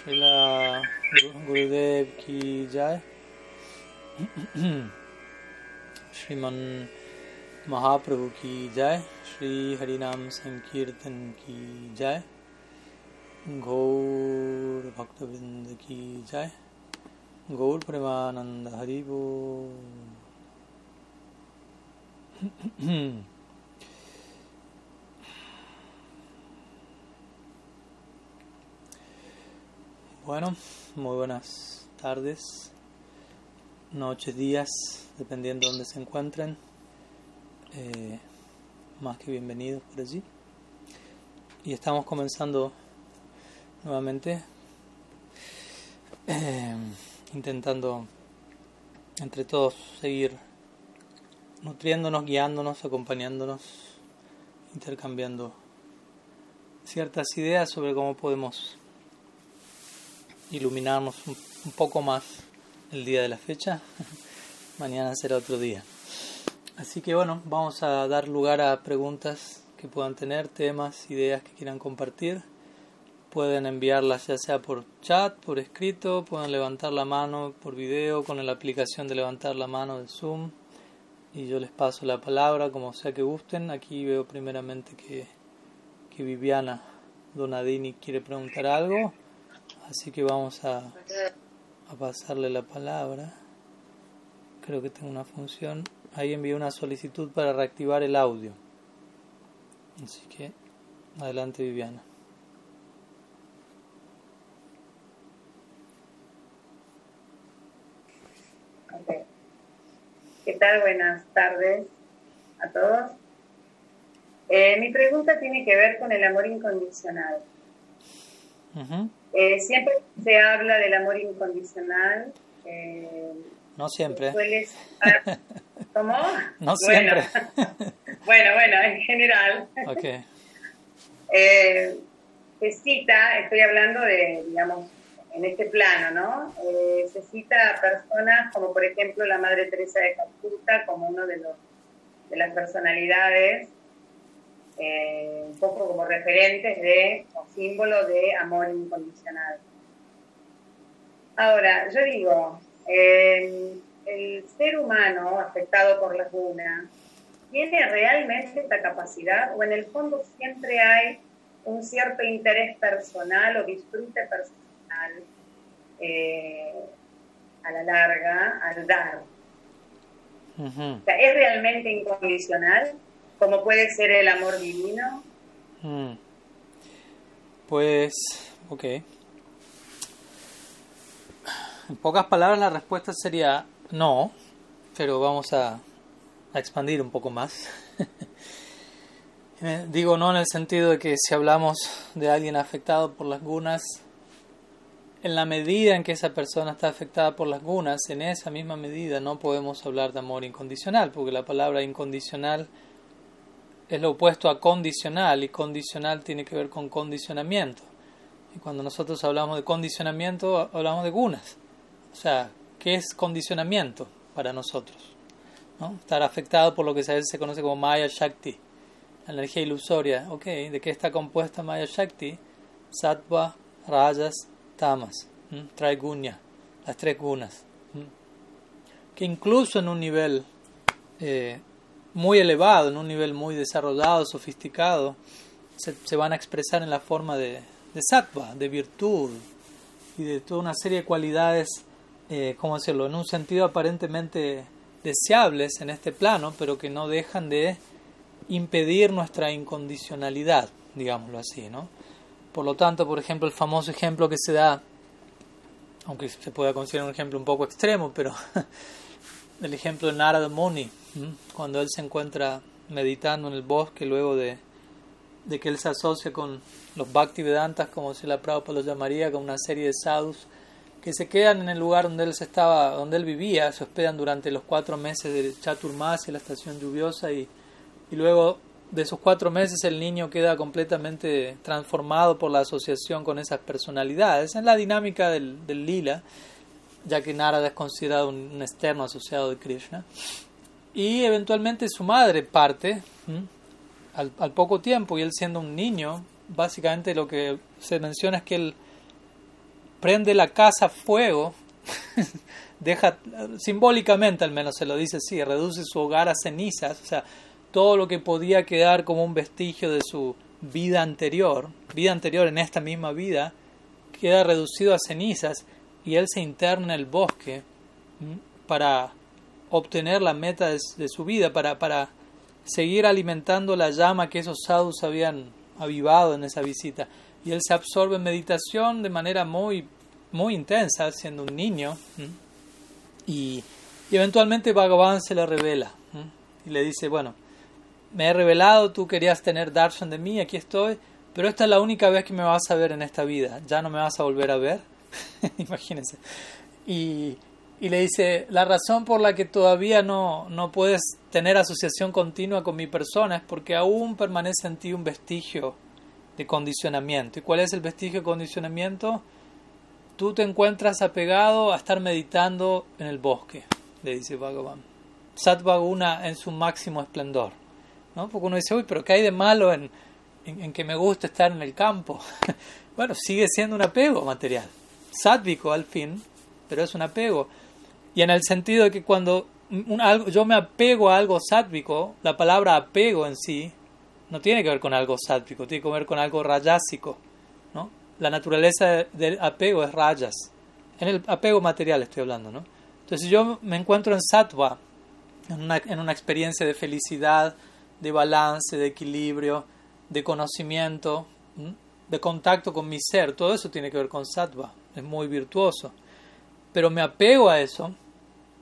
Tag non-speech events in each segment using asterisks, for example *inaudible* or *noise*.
Srila Gurudev ki jai. Shriman Mahaprabhu ki jai. Shri Harinam Sankirtan ki jai. Gaur Bhaktavind ki jai. Gaur Premananda Haribo. Bueno, muy buenas tardes, noches, días, dependiendo de dónde se encuentren. Eh, más que bienvenidos por allí. Y estamos comenzando nuevamente, eh, intentando entre todos seguir nutriéndonos, guiándonos, acompañándonos, intercambiando ciertas ideas sobre cómo podemos iluminarnos un, poco más el día de la fecha. *laughs* Mañana será otro día. Así que bueno, vamos a dar lugar a preguntas que puedan tener, temas, ideas que quieran compartir. Pueden enviarlas ya sea por chat, por escrito, pueden levantar la mano por video con la aplicación de levantar la mano de Zoom y yo les paso la palabra como sea que gusten. Aquí veo primeramente que, que Viviana Donadini quiere preguntar algo. Así que vamos a, a, pasarle la palabra. Creo que tengo una función. Ahí envié una solicitud para reactivar el audio. Así que adelante Viviana. Okay. ¿Qué tal? Buenas tardes a todos. Eh, mi pregunta tiene que ver con el amor incondicional. Uh -huh. Eh, siempre se habla del amor incondicional. Eh, no siempre. Sueles... *laughs* ¿Cómo? No siempre. Bueno, *laughs* bueno, bueno, en general. Ok. *laughs* Eh, se cita, estoy hablando de, digamos, en este plano, ¿no? Eh, se cita a personas como, por ejemplo, la Madre Teresa de Calcuta como uno de, los, de las personalidades eh, un poco como referentes de o símbolo de amor incondicional. Ahora, yo digo, eh, el ser humano afectado por la cuna tiene realmente esta capacidad o en el fondo siempre hay un cierto interés personal o disfrute personal eh, a la larga al dar. Uh -huh. o sea, ¿Es realmente incondicional? Como puede ser el amor divino? Mm. Pues, ok. En pocas palabras la respuesta sería no, pero vamos a, a expandir un poco más. *laughs* Digo no en el sentido de que si hablamos de alguien afectado por las gunas, en la medida en que esa persona está afectada por las gunas, en esa misma medida no podemos hablar de amor incondicional, porque la palabra incondicional es lo opuesto a condicional y condicional tiene que ver con condicionamiento. Y cuando nosotros hablamos de condicionamiento, hablamos de gunas. O sea, ¿qué es condicionamiento para nosotros? ¿No? Estar afectado por lo que a veces se conoce como Maya Shakti, la energía ilusoria. Ok, ¿de qué está compuesta Maya Shakti? Sattva, Rajas, Tamas, Traigunya, las tres gunas. Que incluso en un nivel eh, muy elevado, en un nivel muy desarrollado, sofisticado, se, van a expresar en la forma de, de sattva, de virtud y de toda una serie de cualidades, eh, ¿cómo decirlo?, en un sentido aparentemente deseables en este plano, pero que no dejan de impedir nuestra incondicionalidad, digámoslo así, ¿no? Por lo tanto, por ejemplo, el famoso ejemplo que se da, aunque se pueda considerar un ejemplo un poco extremo, pero *laughs* el ejemplo de Narada Muni, cuando él se encuentra meditando en el bosque luego de, de que él se asocia con los Bhaktivedantas, como si la Prabhupada los llamaría, con una serie de sadhus que se quedan en el lugar donde él se estaba, donde él vivía, se hospedan durante los cuatro meses de Chaturmasi, la estación lluviosa, y, y luego de esos cuatro meses el niño queda completamente transformado por la asociación con esas personalidades. en la dinámica del, del lila, ya que Narada es considerado un, un externo asociado de Krishna. Y eventualmente su madre parte al, poco tiempo y él siendo un niño, básicamente lo que se menciona es que él prende la casa a fuego, *laughs* deja, simbólicamente al menos se lo dice así, reduce su hogar a cenizas, o sea, todo lo que podía quedar como un vestigio de su vida anterior, vida anterior en esta misma vida, queda reducido a cenizas y él se interna en el bosque para obtener la meta de, su vida, para, para seguir alimentando la llama que esos sadhus habían avivado en esa visita. Y él se absorbe en meditación de manera muy, muy intensa, siendo un niño. Y, eventualmente Bhagavan se le revela. Y le dice, bueno, me he revelado, tú querías tener darshan de mí, aquí estoy, pero esta es la única vez que me vas a ver en esta vida, ya no me vas a volver a ver. *laughs* Imagínense. Y, y le dice, la razón por la que todavía no, no puedes tener asociación continua con mi persona es porque aún permanece en ti un vestigio de condicionamiento. ¿Y cuál es el vestigio de condicionamiento? Tú te encuentras apegado a estar meditando en el bosque, le dice Bhagavan. Satvaguna en su máximo esplendor. ¿no? Porque uno dice, uy, pero ¿qué hay de malo en, en, que me gusta estar en el campo? *laughs* bueno, sigue siendo un apego material. Sátvico al fin, pero es un apego. Y en el sentido de que cuando algo, yo me apego a algo sátvico, la palabra apego en sí no tiene que ver con algo sátvico, tiene que ver con algo rayásico. ¿no? La naturaleza del apego es rayas. En el apego material estoy hablando. ¿no? Entonces yo me encuentro en sattva, en una, en una experiencia de felicidad, de balance, de equilibrio, de conocimiento, de contacto con mi ser. Todo eso tiene que ver con sattva. Es muy virtuoso pero me apego a eso,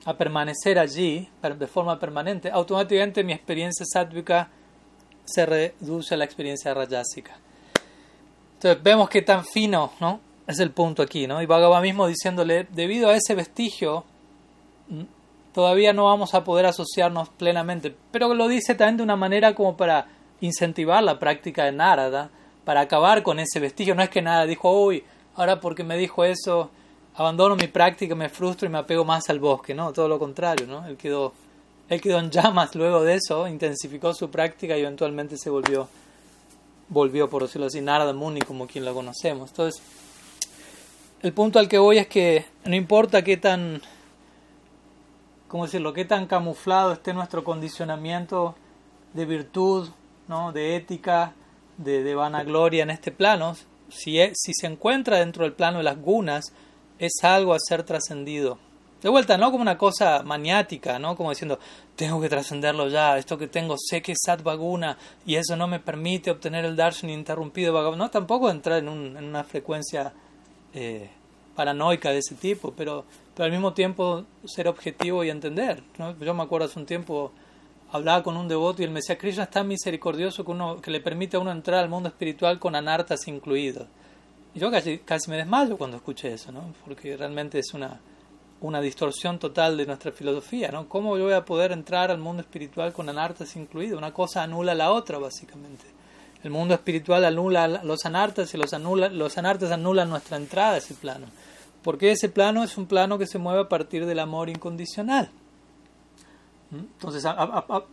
a permanecer allí de forma permanente, automáticamente mi experiencia sátvica se reduce a la experiencia rayásica. Entonces vemos que tan fino ¿no? es el punto aquí, ¿no? Y Bhagavan mismo diciéndole, debido a ese vestigio, todavía no vamos a poder asociarnos plenamente, pero lo dice también de una manera como para incentivar la práctica de Narada, para acabar con ese vestigio. No es que nada dijo, uy, ahora porque me dijo eso, abandono mi práctica, me frustro y me apego más al bosque, ¿no? Todo lo contrario, ¿no? Él quedó, él quedó en llamas luego de eso, intensificó su práctica y eventualmente se volvió, volvió por decirlo así, Narada Muni como quien lo conocemos. Entonces, el punto al que voy es que no importa qué tan, ¿cómo decirlo?, qué tan camuflado esté nuestro condicionamiento de virtud, ¿no? De ética, de, de vanagloria en este plano, si, si se encuentra dentro del plano de las gunas, es algo a ser trascendido. De vuelta, no como una cosa maniática, ¿no? Como diciendo, tengo que trascenderlo ya, esto que tengo sé que es Satvaguna y eso no me permite obtener el darshan interrumpido. No, tampoco entrar en, un, en una frecuencia eh, paranoica de ese tipo, pero, pero al mismo tiempo ser objetivo y entender. ¿no? Yo me acuerdo hace un tiempo, hablaba con un devoto y él me decía, Krishna es tan misericordioso que, uno, que le permite a uno entrar al mundo espiritual con anartas incluidos yo casi, casi me desmayo cuando escuché eso, ¿no? Porque realmente es una, una distorsión total de nuestra filosofía, ¿no? ¿Cómo yo voy a poder entrar al mundo espiritual con anartas incluido? Una cosa anula la otra, básicamente. El mundo espiritual anula los anartas y los, anula, los anartas anulan nuestra entrada a ese plano. Porque ese plano es un plano que se mueve a partir del amor incondicional. Entonces,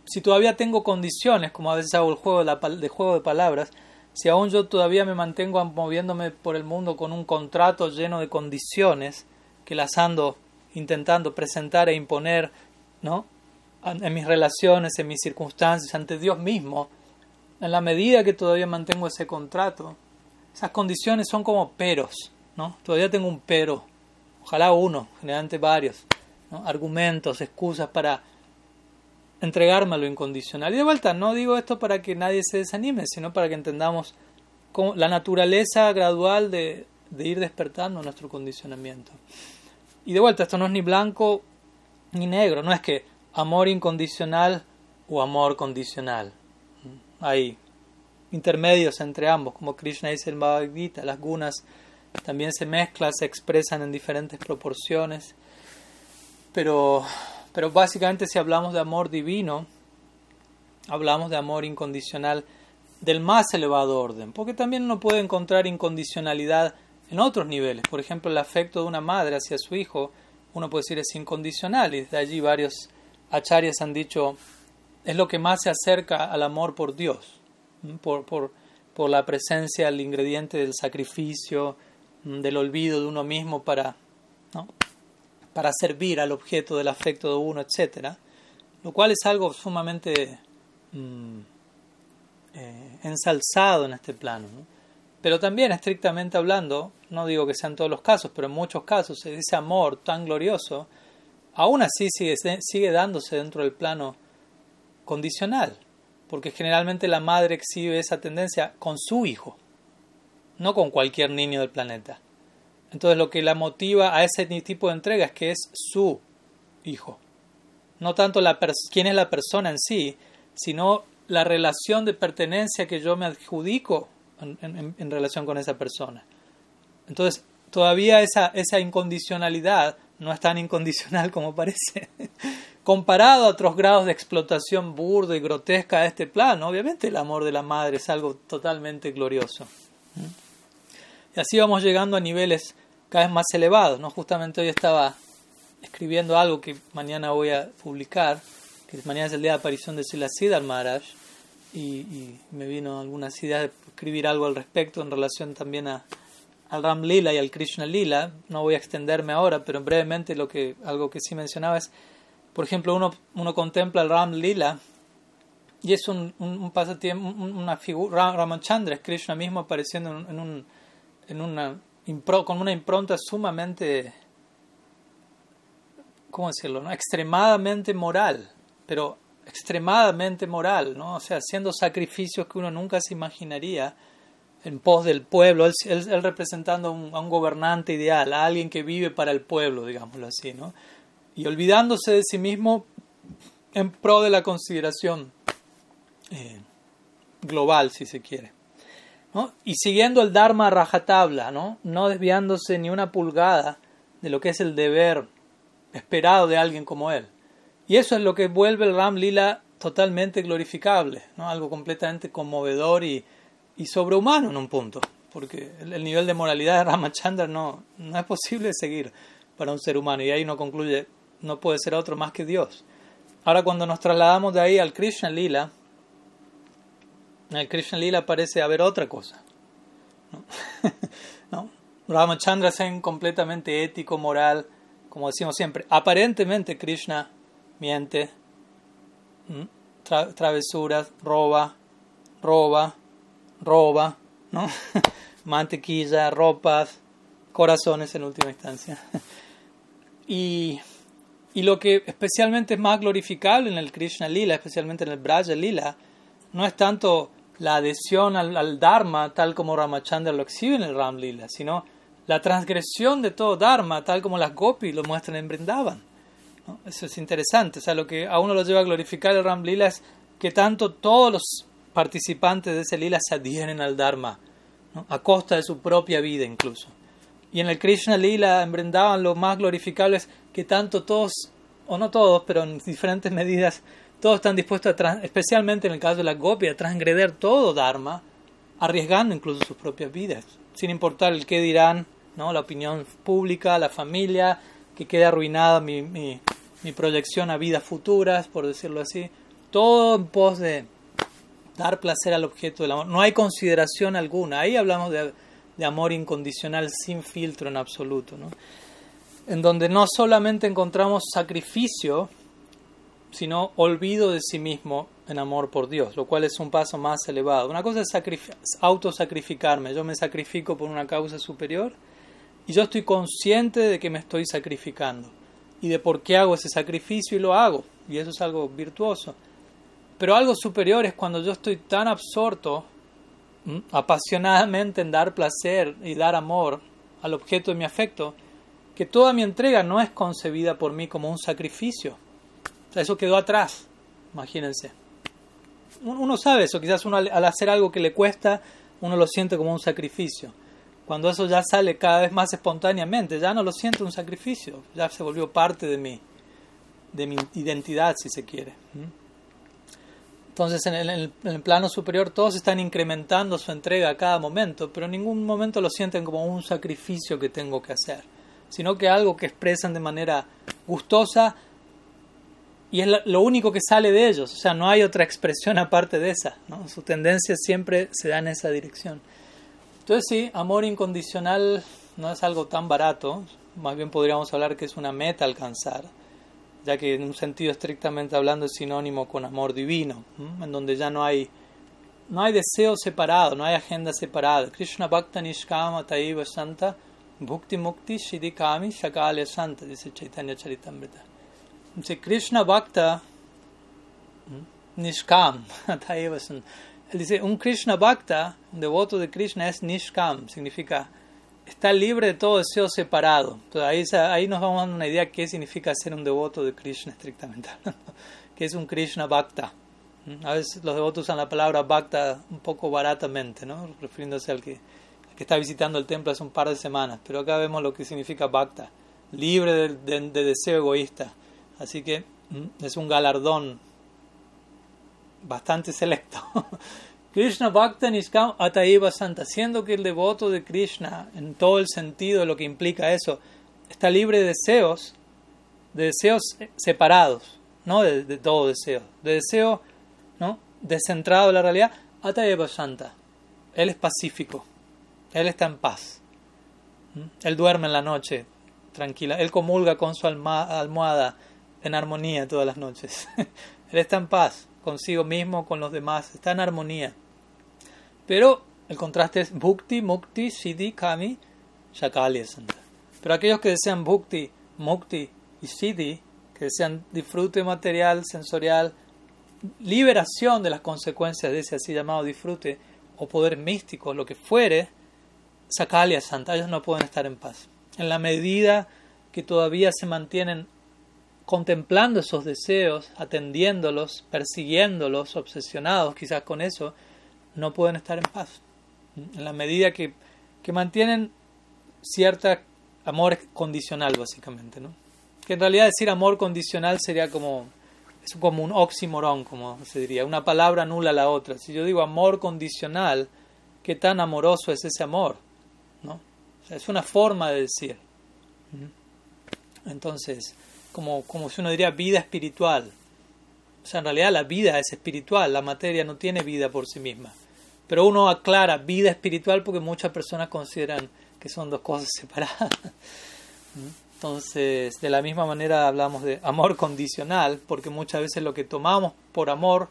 si todavía tengo condiciones, como a veces hago el juego de, de juego de palabras, si aún yo todavía me mantengo moviéndome por el mundo con un contrato lleno de condiciones que las ando intentando presentar e imponer, ¿no? En mis relaciones, en mis circunstancias, ante Dios mismo, en la medida que todavía mantengo ese contrato, esas condiciones son como peros, ¿no? Todavía tengo un pero, ojalá uno, generalmente varios, argumentos, excusas para entregarme lo incondicional. Y de vuelta, no digo esto para que nadie se desanime, sino para que entendamos la naturaleza gradual de, ir despertando nuestro condicionamiento. Y de vuelta, esto no es ni blanco ni negro, no es que amor incondicional o amor condicional. Hay intermedios entre ambos, como Krishna dice en Bhagavad Gita, las gunas también se mezclan, se expresan en diferentes proporciones, pero pero básicamente si hablamos de amor divino, hablamos de amor incondicional del más elevado orden, porque también uno puede encontrar incondicionalidad en otros niveles. Por ejemplo, el afecto de una madre hacia su hijo, uno puede decir es incondicional, y desde allí varios acharyas han dicho es lo que más se acerca al amor por Dios, por, por, por la presencia, el ingrediente del sacrificio, del olvido de uno mismo para, para servir al objeto del afecto de uno, etc. Lo cual es algo sumamente mm, eh, ensalzado en este plano. Pero también, estrictamente hablando, no digo que sean todos los casos, pero en muchos casos, ese amor tan glorioso, aún así sigue dándose dentro del plano condicional, porque generalmente la madre exhibe esa tendencia con su hijo, no con cualquier niño del planeta. Entonces lo que la motiva a ese tipo de entrega es que es su hijo. No tanto la quién es la persona en sí, sino la relación de pertenencia que yo me adjudico en, relación con esa persona. Entonces, todavía esa, esa incondicionalidad no es tan incondicional como parece. *laughs* Comparado a otros grados de explotación burda y grotesca de este plano, obviamente el amor de la madre es algo totalmente glorioso. Y así vamos llegando a niveles cada vez más elevados. ¿no? Justamente hoy estaba escribiendo algo que mañana voy a publicar, que mañana es el día de aparición de Siddhar Maharaj, y, me vino algunas ideas de escribir algo al respecto en relación también a, al Ram Lila y al Krishna Lila. No voy a extenderme ahora, pero brevemente lo que, algo que sí mencionaba es, por ejemplo, uno, uno contempla el Ram Lila y es un, un, pasatiempo, una figura, Ramachandra es Krishna mismo apareciendo en, un, en una, con una impronta sumamente, ¿cómo decirlo?, no? extremadamente moral, pero extremadamente moral, ¿no? O sea, haciendo sacrificios que uno nunca se imaginaría en pos del pueblo, él, representando a un, gobernante ideal, a alguien que vive para el pueblo, digámoslo así, ¿no? Y olvidándose de sí mismo en pro de la consideración eh, global, si se quiere. Y siguiendo el Dharma rajatabla, ¿no? no desviándose ni una pulgada de lo que es el deber esperado de alguien como él. Y eso es lo que vuelve el Ram Lila totalmente glorificable, ¿no? algo completamente conmovedor y, y sobrehumano en un punto, porque el, nivel de moralidad de Ramachandra no, no es posible seguir para un ser humano y ahí no concluye, no puede ser otro más que Dios. Ahora cuando nos trasladamos de ahí al Krishna Lila, en el Krishna Lila parece haber otra cosa. ¿no? *laughs* ¿No? Ramachandra es completamente ético, moral, como decimos siempre. Aparentemente Krishna miente, travesuras, roba, roba, roba, ¿no? *laughs* mantequilla, ropas, corazones en última instancia. *laughs* y, y lo que especialmente es más glorificable en el Krishna Lila, especialmente en el Braja Lila, no es tanto la adhesión al, Dharma tal como Ramachandra lo exhibe en el Ram Lila, sino la transgresión de todo Dharma tal como las Gopis lo muestran en Brindavan. Eso es interesante. O sea, lo que a uno lo lleva a glorificar el Ram Lila es que tanto todos los participantes de ese lila se adhieren al Dharma, a costa de su propia vida incluso. Y en el Krishna Lila, en Brindavan, lo más glorificable es que tanto todos, o no todos, pero en diferentes *laughs* medidas, todos están dispuestos a, especialmente en el caso de la Gopi, a transgreder todo Dharma, arriesgando incluso sus propias vidas, sin importar el qué dirán, ¿no? la opinión pública, la familia, que quede arruinada mi, mi, mi proyección a vidas futuras, por decirlo así, todo en pos de dar placer al objeto del amor. No hay consideración alguna. Ahí hablamos de, de amor incondicional sin filtro en absoluto, ¿no? en donde no solamente encontramos sacrificio, sino olvido de sí mismo en amor por Dios, lo cual es un paso más elevado. Una cosa es autosacrificarme, yo me sacrifico por una causa superior y yo estoy consciente de que me estoy sacrificando y de por qué hago ese sacrificio y lo hago. Y eso es algo virtuoso. Pero algo superior es cuando yo estoy tan absorto, apasionadamente en dar placer y dar amor al objeto de mi afecto, que toda mi entrega no es concebida por mí como un sacrificio. Eso quedó atrás, imagínense. Uno sabe eso, quizás al hacer algo que le cuesta, uno lo siente como un sacrificio cuando eso ya sale cada vez más espontáneamente, ya no lo siento un sacrificio, ya se volvió parte de mi, de mi identidad, si se quiere. Entonces, en el, en el, plano superior, todos están incrementando su entrega a cada momento, pero en ningún momento lo sienten como un sacrificio que tengo que hacer, sino que algo que expresan de manera gustosa y es lo único que sale de ellos, o sea, no hay otra expresión aparte de esa, ¿no? su tendencia siempre se da en esa dirección. Entonces sí, amor incondicional no es algo tan barato, más bien podríamos hablar que es una meta alcanzar, ya que en un sentido estrictamente hablando es sinónimo con amor divino, en donde ya no hay no hay deseo separado, no hay agenda separada. Krishna Bhakta Nishkama Taiva Santa Bhukti Mukti Shidikami Shakale Santa, dice Chaitanya Charitamrita. Dice Krishna Bhakta Nishkam Taiva Santa. Él dice, un Krishna Bhakta, un devoto de Krishna es Nishkam, significa está libre de todo deseo separado. Entonces ahí, ahí nos vamos dando una idea de qué significa ser un devoto de Krishna estrictamente hablando, *laughs* que es un Krishna Bhakta. A veces los devotos usan la palabra bhakta un poco baratamente, ¿no? refiriéndose al que, que, está visitando el templo hace un par de semanas. Pero acá vemos lo que significa bhakta, libre de, deseo egoísta. Así que es un galardón bastante selecto. *laughs* Krishna Bhakta Niskam Ataiva Santa, siendo que el devoto de Krishna, en todo el sentido de lo que implica eso, está libre de deseos, de deseos separados, no de, todo deseo, de deseo ¿no? descentrado de la realidad, Atayeva Santa. Él es pacífico, él está en paz. Él duerme en la noche, tranquila. Él comulga con su almohada en armonía todas las noches. *laughs* él está en paz consigo mismo, con los demás, está en armonía. Pero el contraste es Bhukti, Mukti, Siddhi, Kami, Shakali. Pero aquellos que desean Bhukti, Mukti y Siddhi, que desean disfrute material, sensorial, liberación de las consecuencias de ese así llamado disfrute o poder místico, lo que fuere, Sakalia Santa, ellos no pueden estar en paz. En la medida que todavía se mantienen contemplando esos deseos, atendiéndolos, persiguiéndolos, obsesionados quizás con eso, no pueden estar en paz. En la medida que, que mantienen cierta amor condicional, básicamente, ¿no? Que en realidad decir amor condicional sería como es como un oxímoron, como se diría, una palabra anula la otra. Si yo digo amor condicional, ¿qué tan amoroso es ese amor? ¿No? es una forma de decir. Entonces, como, como si uno diría vida espiritual. O sea, en realidad la vida es espiritual, la materia no tiene vida por sí misma. Pero uno aclara vida espiritual porque muchas personas consideran que son dos cosas *laughs* separadas. Entonces, de la misma manera hablamos de amor condicional, porque muchas veces lo que tomamos por amor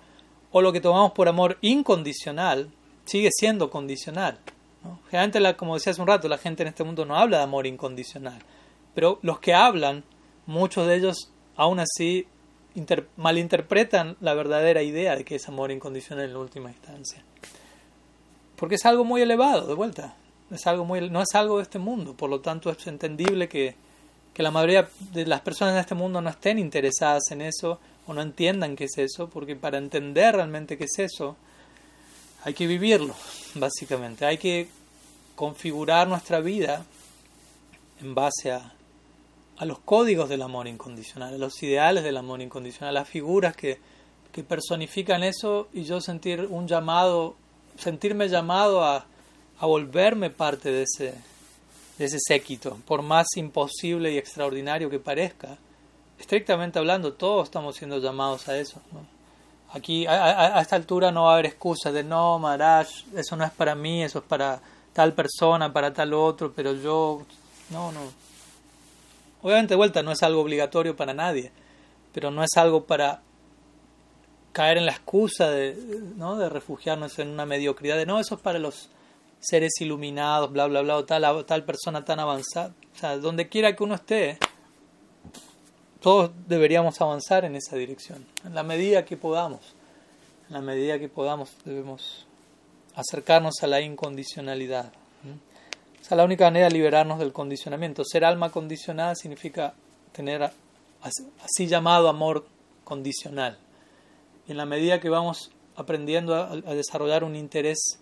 o lo que tomamos por amor incondicional sigue siendo condicional. Generalmente, como decía hace un rato, la gente en este mundo no habla de amor incondicional, pero los que hablan, muchos de ellos aún así malinterpretan la verdadera idea de que es amor incondicional en última instancia. Porque es algo muy elevado, de vuelta. Es algo no es algo de este mundo, por lo tanto es entendible que que la mayoría de las personas en este mundo no estén interesadas en eso o no entiendan qué es eso, porque para entender realmente qué es eso, hay que vivirlo, básicamente. Hay que configurar nuestra vida en base a, a los códigos del amor incondicional, a los ideales del amor incondicional, a las figuras que, que personifican eso y yo sentir un llamado, sentirme llamado a, a volverme parte de ese, de ese séquito, por más imposible y extraordinario que parezca. Estrictamente hablando, todos estamos siendo llamados a eso. Aquí, a, esta altura, no va a haber excusas de no, Maharaj, eso no es para mí, eso es para tal persona, para tal otro, pero yo. No, no. Obviamente, vuelta, no es algo obligatorio para nadie, pero no es algo para caer en la excusa de, ¿no? de refugiarnos en una mediocridad de no, eso es para los seres iluminados, bla, bla, bla, tal persona tan avanzada. O sea, donde quiera que uno esté, todos deberíamos avanzar en esa dirección, en la medida que podamos. En la medida que podamos debemos acercarnos a la incondicionalidad. O sea, la única manera de liberarnos del condicionamiento. Ser alma condicionada significa tener así llamado amor condicional. Y en la medida que vamos aprendiendo a desarrollar un interés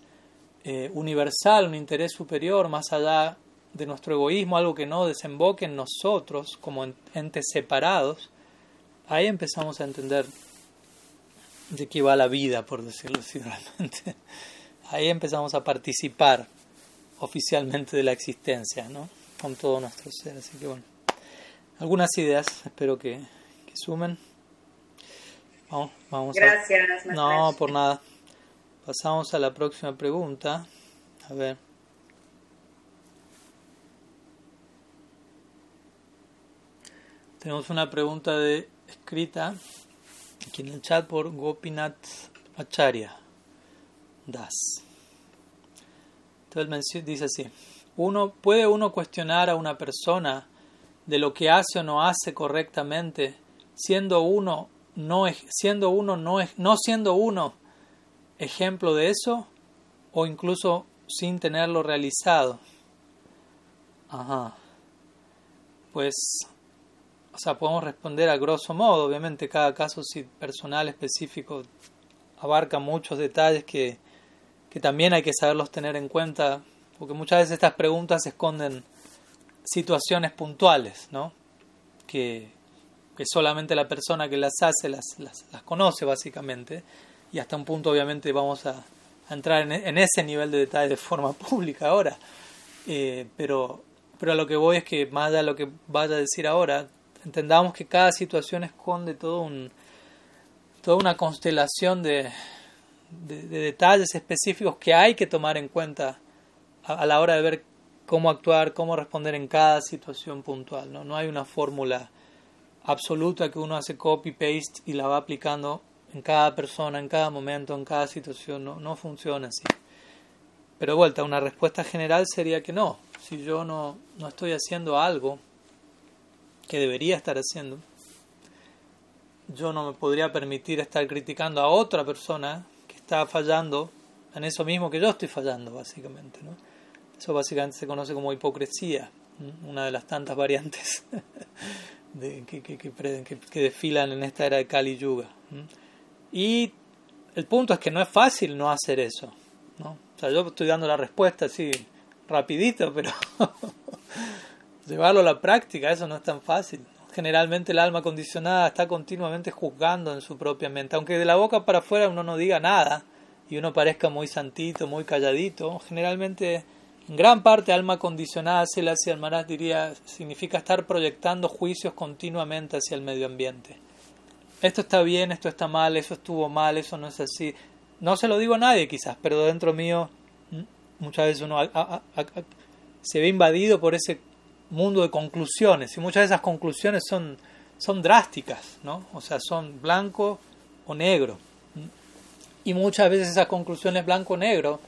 eh, universal, un interés superior, más allá de nuestro egoísmo, algo que no desemboque en nosotros como entes separados, ahí empezamos a entender de qué va la vida, por decirlo así *laughs* realmente. Ahí empezamos a participar oficialmente de la existencia, ¿no? Con todo nuestro ser. Así que bueno, algunas ideas espero que, que sumen. Vamos, vamos Gracias. A... No, por nada. Pasamos a la próxima pregunta. A ver. Tenemos una pregunta de escrita aquí en el chat por Gopinath Acharya Das. Dice así: uno, ¿Puede uno cuestionar a una persona de lo que hace o no hace correctamente, siendo uno no, siendo uno no, no siendo uno ejemplo de eso, o incluso sin tenerlo realizado? Ajá. Pues o sea, podemos responder a grosso modo, obviamente cada caso personal específico abarca muchos detalles que, que también hay que saberlos tener en cuenta, porque muchas veces estas preguntas esconden situaciones puntuales, ¿no? Que, que solamente la persona que las hace las, las, conoce básicamente, y hasta un punto obviamente vamos a, entrar en, en, ese nivel de detalle de forma *laughs* pública ahora, eh, pero, pero a lo que voy es que más de lo que vaya a decir ahora, entendamos que cada situación esconde todo un, toda una constelación de, de, detalles específicos que hay que tomar en cuenta a, la hora de ver cómo actuar, cómo responder en cada situación puntual. No, no hay una fórmula absoluta que uno hace copy-paste y la va aplicando en cada persona, en cada momento, en cada situación. No, no funciona así. Pero de vuelta, una respuesta general sería que no. Si yo no, no estoy haciendo algo que debería estar haciendo, yo no me podría permitir estar criticando a otra persona está fallando en eso mismo que yo estoy fallando, básicamente. ¿no? Eso básicamente se conoce como hipocresía, una de las tantas variantes *laughs* de, que, que, que, desfilan en esta era de Kali Yuga. Y el punto es que no es fácil no hacer eso. ¿no? O sea, yo estoy dando la respuesta así rapidito, pero *laughs* llevarlo a la práctica, eso no es tan fácil. Generalmente el alma condicionada está continuamente juzgando en su propia mente, aunque de la boca para afuera uno no diga nada y uno parezca muy santito, muy calladito, generalmente en gran parte alma condicionada, hacia el Maharaj diría, significa estar proyectando juicios continuamente hacia el medio ambiente. Esto está bien, esto está mal, eso estuvo mal, eso no es así. No se lo digo a nadie quizás, pero dentro mío muchas veces uno se ve invadido por ese mundo de conclusiones y muchas de esas conclusiones son, son drásticas, ¿no? O sea, son blanco o negro. Y muchas veces esas conclusiones blanco o negro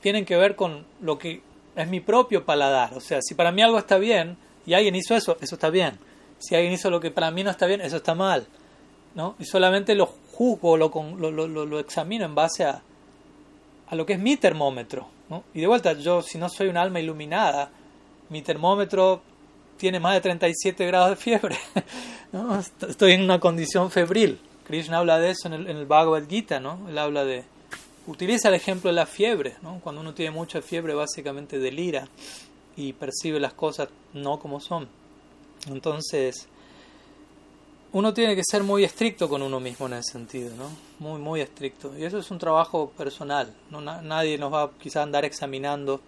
tienen que ver con lo que es mi propio paladar. O sea, si para mí algo está bien y alguien hizo eso, eso está bien. Si alguien hizo lo que para mí no está bien, eso está mal. ¿no? Y solamente lo juzgo, lo, lo, lo, lo examino en base a, a lo que es mi termómetro. ¿no? Y de vuelta, yo si no soy un alma iluminada, mi termómetro tiene más de 37 grados de fiebre. *laughs* Estoy en una condición febril. Krishna habla de eso en el, en Bhagavad Gita, ¿no? Él habla de... Utiliza el ejemplo de la fiebre, ¿no? Cuando uno tiene mucha fiebre básicamente delira y percibe las cosas no como son. Entonces, uno tiene que ser muy estricto con uno mismo en ese sentido, ¿no? Muy, muy estricto. Y eso es un trabajo personal. ¿no? Nadie nos va quizá a andar examinando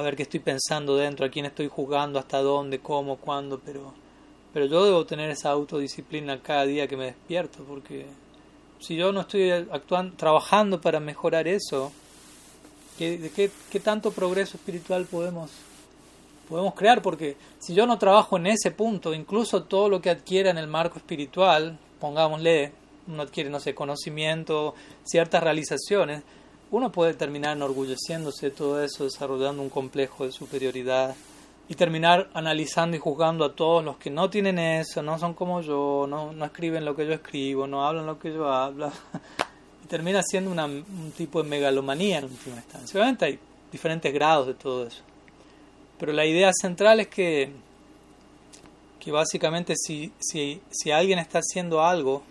a ver qué estoy pensando dentro, a quién estoy jugando, hasta dónde, cómo, cuándo, pero, pero yo debo tener esa autodisciplina cada día que me despierto, porque si yo no estoy actuando, trabajando para mejorar eso, ¿qué, qué, qué tanto progreso espiritual podemos, podemos crear? Porque si yo no trabajo en ese punto, incluso todo lo que adquiera en el marco espiritual, pongámosle, uno adquiere, no sé, conocimiento, ciertas realizaciones, uno puede terminar enorgulleciéndose de todo eso, desarrollando un complejo de superioridad y terminar analizando y juzgando a todos los que no tienen eso, no son como yo, no, no escriben lo que yo escribo, no hablan lo que yo hablo. *laughs* y termina siendo una, un tipo de megalomanía en última instancia. Obviamente hay diferentes grados de todo eso. Pero la idea central es que, que básicamente si, si, si alguien está haciendo algo,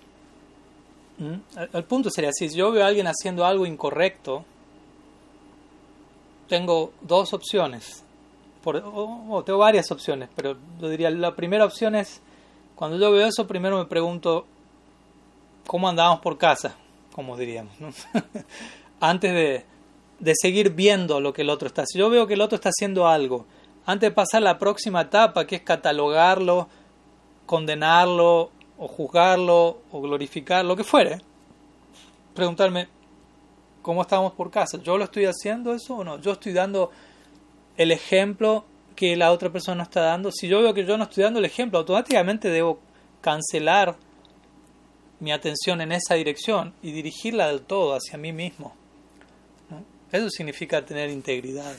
el punto sería, si yo veo a alguien haciendo algo incorrecto, tengo dos opciones, o, tengo varias opciones, pero yo diría, la primera opción es, cuando yo veo eso, primero me pregunto, ¿cómo andamos por casa? Como diríamos, *laughs* antes de, de seguir viendo lo que el otro está haciendo. Yo veo que el otro está haciendo algo, antes de pasar a la próxima etapa, que es catalogarlo, condenarlo o juzgarlo o glorificar, lo que fuere, preguntarme cómo estamos por casa. ¿Yo lo estoy haciendo eso o no? ¿Yo estoy dando el ejemplo que la otra persona está dando. Si yo veo que yo no estoy dando el ejemplo, automáticamente debo cancelar mi atención en esa dirección y dirigirla del todo hacia mí mismo. Eso significa tener integridad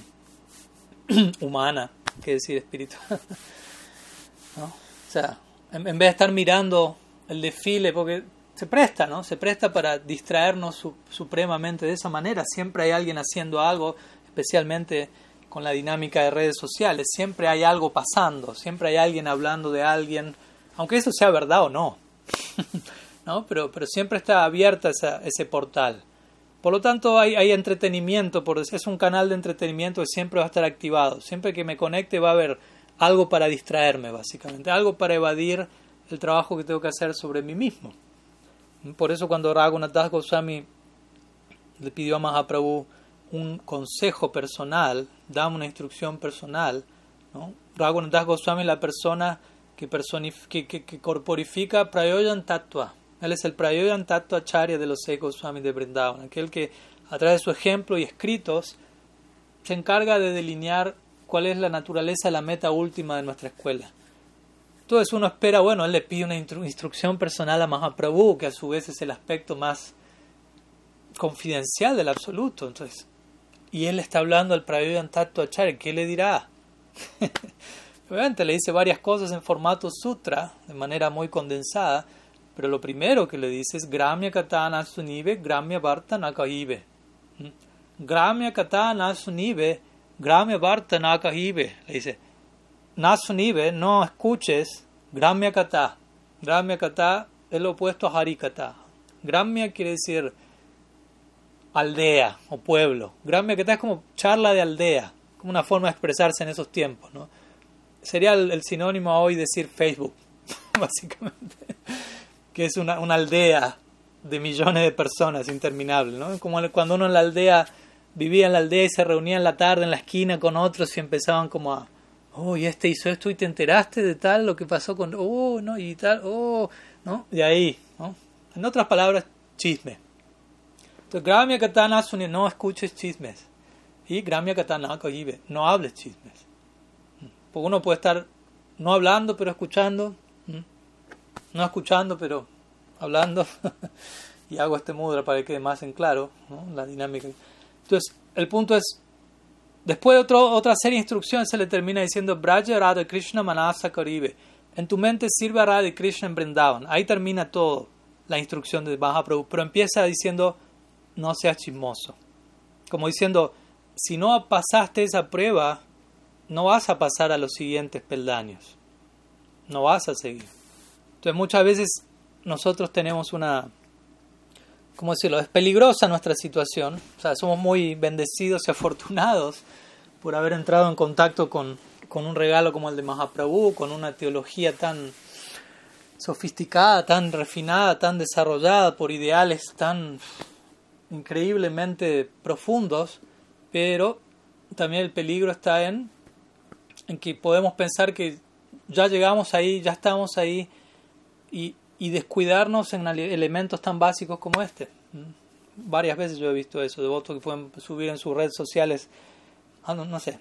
*clears throat* humana, que decir espiritual. *laughs* ¿No? O sea, en, vez de estar mirando el desfile, porque se presta, ¿no? Se presta para distraernos supremamente de esa manera. Siempre hay alguien haciendo algo, especialmente con la dinámica de redes sociales. Siempre hay algo pasando, siempre hay alguien hablando de alguien, aunque eso sea verdad o no. *laughs* ¿no? Pero, pero siempre está abierta esa, ese portal. Por lo tanto, hay, hay entretenimiento, por, es un canal de entretenimiento que siempre va a estar activado. Siempre que me conecte va a haber algo para distraerme, básicamente, algo para evadir el trabajo que tengo que hacer sobre mí mismo. Por eso cuando Raghunath Goswami le pidió a Mahaprabhu un consejo personal, dame una instrucción personal, ¿no? Raghunath Goswami es la persona que, que, que, que corporifica Prayojan Tattva, él es el Prayogan Tattva Acharya de los seis Goswamis de Brindavan, aquel que a través de su ejemplo y escritos se encarga de delinear cuál es la naturaleza, la meta última de nuestra escuela. Entonces uno espera, bueno, él le pide una instrucción personal a Mahaprabhu, que a su vez es el aspecto más confidencial del absoluto. Entonces, y él está hablando al Prayogan Tattva Acharya, ¿qué le dirá? *laughs* Obviamente le dice varias cosas en formato sutra, de manera muy condensada, pero lo primero que le dice es Gramya Katana Sunive, Gramya Varta Nakahibe. ¿Mm? Gramya Katana Sunive, Gramya Varta Nakahibe. Le dice, Nasunive, no escuches Gramya Kata. Gramya Kata es lo opuesto a Harikata. Gramya quiere decir aldea o pueblo. Gramya Kata es como charla de aldea, como una forma de expresarse en esos tiempos. ¿no? Sería el, sinónimo hoy decir Facebook, *laughs* básicamente que es una, una aldea de millones de personas interminable, ¿no? Como cuando uno en la aldea vivía en la aldea y se reunía en la tarde en la esquina con otros y empezaban como a, oh, este hizo esto y te enteraste de tal, lo que pasó con, oh, no, y tal, oh, ¿no? De ahí, ¿no? En otras palabras, chisme. Entonces, Gramia Katana no escuches chismes. Y Gramia Katana no hables chismes. Porque uno puede estar no hablando, pero escuchando, no escuchando, pero hablando. *laughs* y hago este mudra para que quede más en claro la dinámica. Entonces, el punto es, después de otra serie de instrucciones se le termina diciendo, Braja Radha Krishna Manasa Karibe. En tu mente sirve a Radha Krishna en Brindavan. Ahí termina todo la instrucción de Mahaprabhu. Pero empieza diciendo, no seas chismoso. Como diciendo, si no pasaste esa prueba, no vas a pasar a los siguientes peldaños. No vas a seguir. Entonces muchas veces nosotros tenemos una, ¿cómo decirlo? Es peligrosa nuestra situación. O sea, somos muy bendecidos y afortunados por haber entrado en contacto con, con un regalo como el de Mahaprabhu, con una teología tan sofisticada, tan refinada, tan desarrollada por ideales tan increíblemente profundos, pero también el peligro está en, en que podemos pensar que ya llegamos ahí, ya estamos ahí, y, y descuidarnos en elementos tan básicos como este. Varias veces yo he visto eso, devotos que pueden subir en sus redes sociales, ah, no, sé,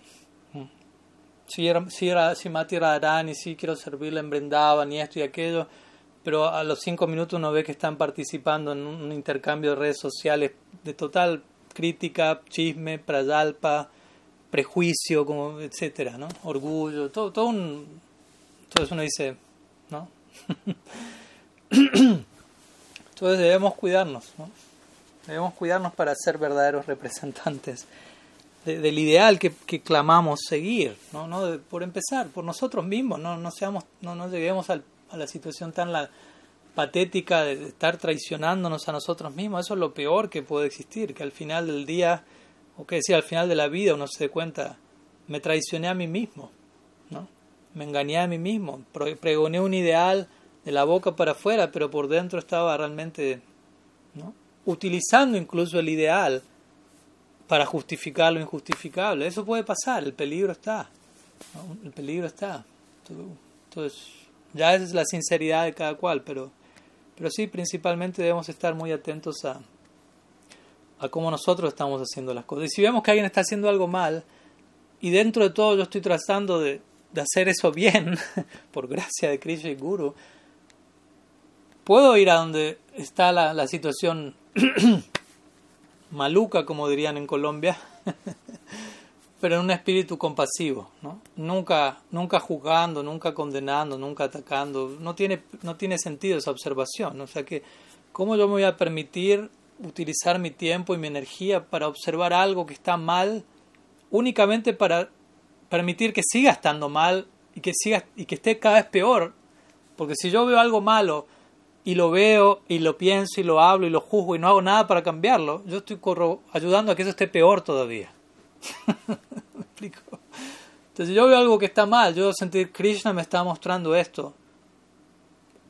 ¿Mm? si, era, si, era, si Mati y si quiero servirle en Brindavan y esto y aquello, pero a los cinco minutos uno ve que están participando en un intercambio de redes sociales de total crítica, chisme, prayalpa, prejuicio, como etcétera, ¿no? Orgullo, todo, todo un... Entonces uno dice, ¿no? *laughs* *clears throat* Entonces debemos cuidarnos, ¿no? Debemos cuidarnos para ser verdaderos representantes del ideal que, clamamos seguir, ¿no? ¿no? por empezar, por nosotros mismos, no, no, seamos, no, lleguemos a la situación tan la, patética de estar traicionándonos a nosotros mismos. Eso es lo peor que puede existir, que al final del día, o que decía, al final de la vida uno se dé cuenta, me traicioné a mí mismo, ¿no? me engañé a mí mismo, pregoné un ideal de la boca para afuera, pero por dentro estaba realmente ¿no? utilizando incluso el ideal para justificar lo injustificable. Eso puede pasar, el peligro está. El peligro está. Entonces, ya es la sinceridad de cada cual, pero, pero sí, principalmente debemos estar muy atentos a, a cómo nosotros estamos haciendo las cosas. Y si vemos que alguien está haciendo algo mal, y dentro de todo yo estoy tratando de, de hacer eso bien, *laughs* por gracia de Krishna y Guru, puedo ir a donde está la, situación *clears throat* maluca, como dirían en Colombia, *laughs* pero en un espíritu compasivo, ¿no? Nunca, nunca juzgando, nunca condenando, nunca atacando. No tiene, no tiene sentido esa observación. O sea que, ¿cómo yo me voy a permitir utilizar mi tiempo y mi energía para observar algo que está mal únicamente para permitir que siga estando mal y que siga y que esté cada vez peor? Porque si yo veo algo malo y lo veo y lo pienso y lo hablo y lo juzgo y no hago nada para cambiarlo, yo estoy ayudando a que eso esté peor todavía. *laughs* ¿Me explico? Entonces yo veo algo que está mal, yo sentir Krishna me está mostrando esto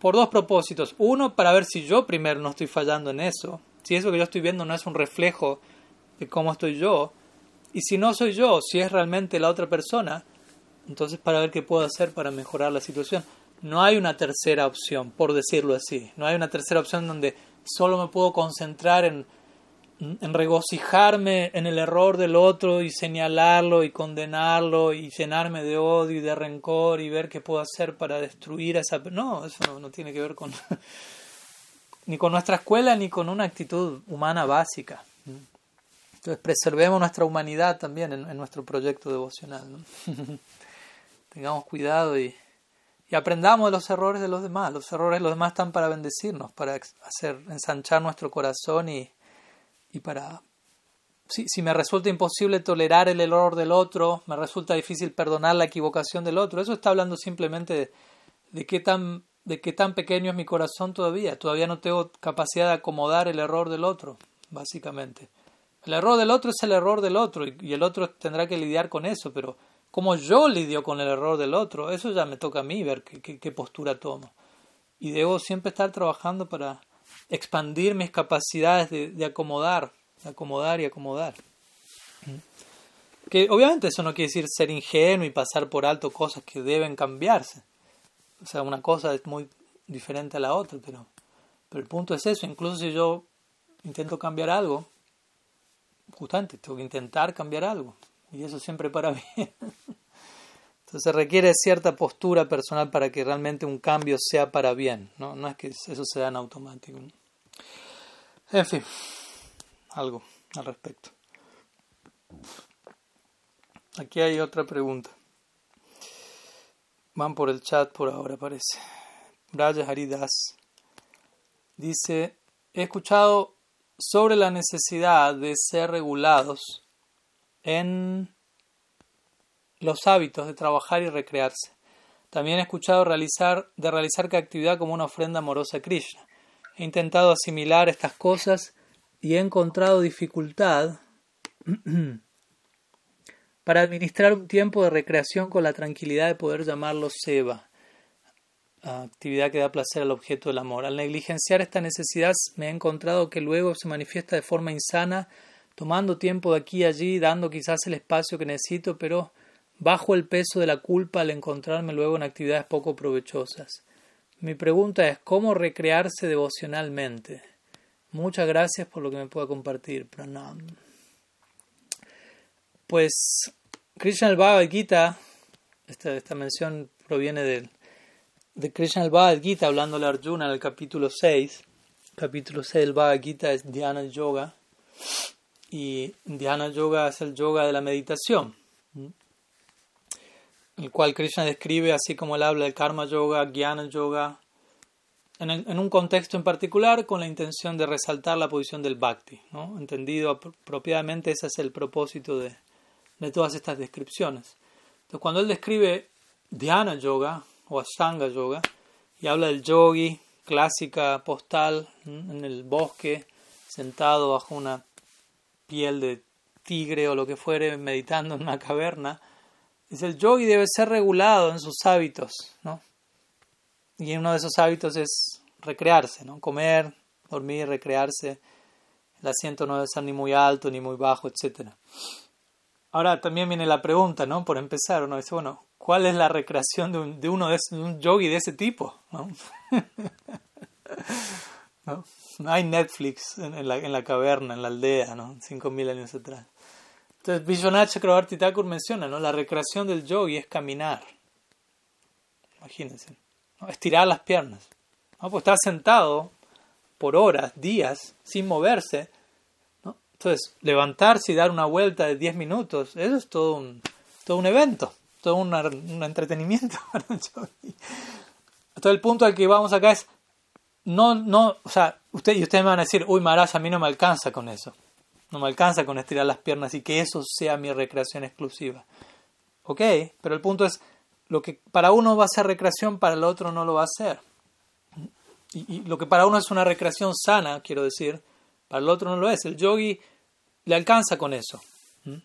por dos propósitos. Uno, para ver si yo primero no estoy fallando en eso, si eso que yo estoy viendo no es un reflejo de cómo estoy yo, y si no soy yo, si es realmente la otra persona, entonces para ver qué puedo hacer para mejorar la situación. No hay una tercera opción, por decirlo así. No hay una tercera opción donde solo me puedo concentrar en en regocijarme en el error del otro y señalarlo y condenarlo y llenarme de odio y de rencor y ver qué puedo hacer para destruir a esa no eso no, tiene que ver con *laughs* ni con nuestra escuela ni con una actitud humana básica. Entonces preservemos nuestra humanidad también en, nuestro proyecto devocional *laughs* tengamos cuidado y, y aprendamos de los errores de los demás los errores de los demás están para bendecirnos para hacer ensanchar nuestro corazón y y para... Si, si me resulta imposible tolerar el error del otro, me resulta difícil perdonar la equivocación del otro, eso está hablando simplemente de, qué tan de qué tan pequeño es mi corazón todavía. Todavía no tengo capacidad de acomodar el error del otro, básicamente. El error del otro es el error del otro y, el otro tendrá que lidiar con eso, pero como yo lidio con el error del otro, eso ya me toca a mí ver qué, qué postura tomo. Y debo siempre estar trabajando para, expandir mis capacidades de, acomodar, de acomodar y acomodar. Que obviamente eso no quiere decir ser ingenuo y pasar por alto cosas que deben cambiarse. O sea, una cosa es muy diferente a la otra, pero, pero el punto es eso. Incluso si yo intento cambiar algo, justamente tengo que intentar cambiar algo. Y eso siempre para *laughs* bien. Entonces requiere cierta postura personal para que realmente un cambio sea para bien. No, no es que eso sea en automático. En fin, algo al respecto. Aquí hay otra pregunta. Van por el chat por ahora, parece. Braya Haridas dice: He escuchado sobre la necesidad de ser regulados en los hábitos de trabajar y recrearse. También he escuchado realizar, de realizar cada actividad como una ofrenda amorosa a Krishna. He intentado asimilar estas cosas y he encontrado dificultad *clears throat* para administrar un tiempo de recreación con la tranquilidad de poder llamarlo seva, actividad que da placer al objeto del amor. Al negligenciar esta necesidad me he encontrado que luego se manifiesta de forma insana, tomando tiempo de aquí y allí, dando quizás el espacio que necesito, pero bajo el peso de la culpa al encontrarme luego en actividades poco provechosas. Mi pregunta es ¿cómo recrearse devocionalmente? Muchas gracias por lo que me pueda compartir, Pranam. Pues Krishna el Bhagavad Gita, esta, esta mención proviene de, de Krishna el Bhagavad Gita hablándole a Arjuna en el capítulo 6. capítulo 6 del Bhagavad Gita es Dhyana Yoga y Dhyana Yoga es el yoga de la meditación el cual Krishna describe así como él habla del karma yoga, jnana yoga, en, un contexto en particular con la intención de resaltar la posición del bhakti. ¿no? Entendido apropiadamente, ese es el propósito de, todas estas descripciones. Entonces, cuando él describe dhyana yoga o ashtanga yoga y habla del yogi, clásica postal en el bosque, sentado bajo una piel de tigre o lo que fuere, meditando en una caverna, Dice, el yogi debe ser regulado en sus hábitos, ¿no? Y uno de esos hábitos es recrearse, ¿no? Comer, dormir, recrearse. El asiento no debe ser ni muy alto ni muy bajo, etc. Ahora también viene la pregunta, ¿no? Por empezar, uno dice, bueno, ¿cuál es la recreación de, un, de uno de un yogi de ese tipo? *laughs* ¿No? *laughs* hay Netflix en, la, en la caverna, en la aldea, ¿no? Cinco mil años atrás. Entonces, Vishwanath Chakrabarti Thakur menciona, ¿no? La recreación del yogi es caminar. Imagínense. Estirar las piernas. ¿no? Pues estar sentado por horas, días, sin moverse. ¿no? Entonces, levantarse y dar una vuelta de 10 minutos, eso es todo un, todo un evento, todo un entretenimiento *laughs* para un yogi. Entonces, el punto al que vamos acá es, no, no, o sea, usted, y ustedes me van a decir, uy, Maharaj, a mí no me alcanza con eso. No me alcanza con estirar las piernas y que eso sea mi recreación exclusiva. Ok, pero el punto es, lo que para uno va a ser recreación, para el otro no lo va a ser. Y, lo que para uno es una recreación sana, quiero decir, para el otro no lo es. El yogi le alcanza con eso. ¿Mm?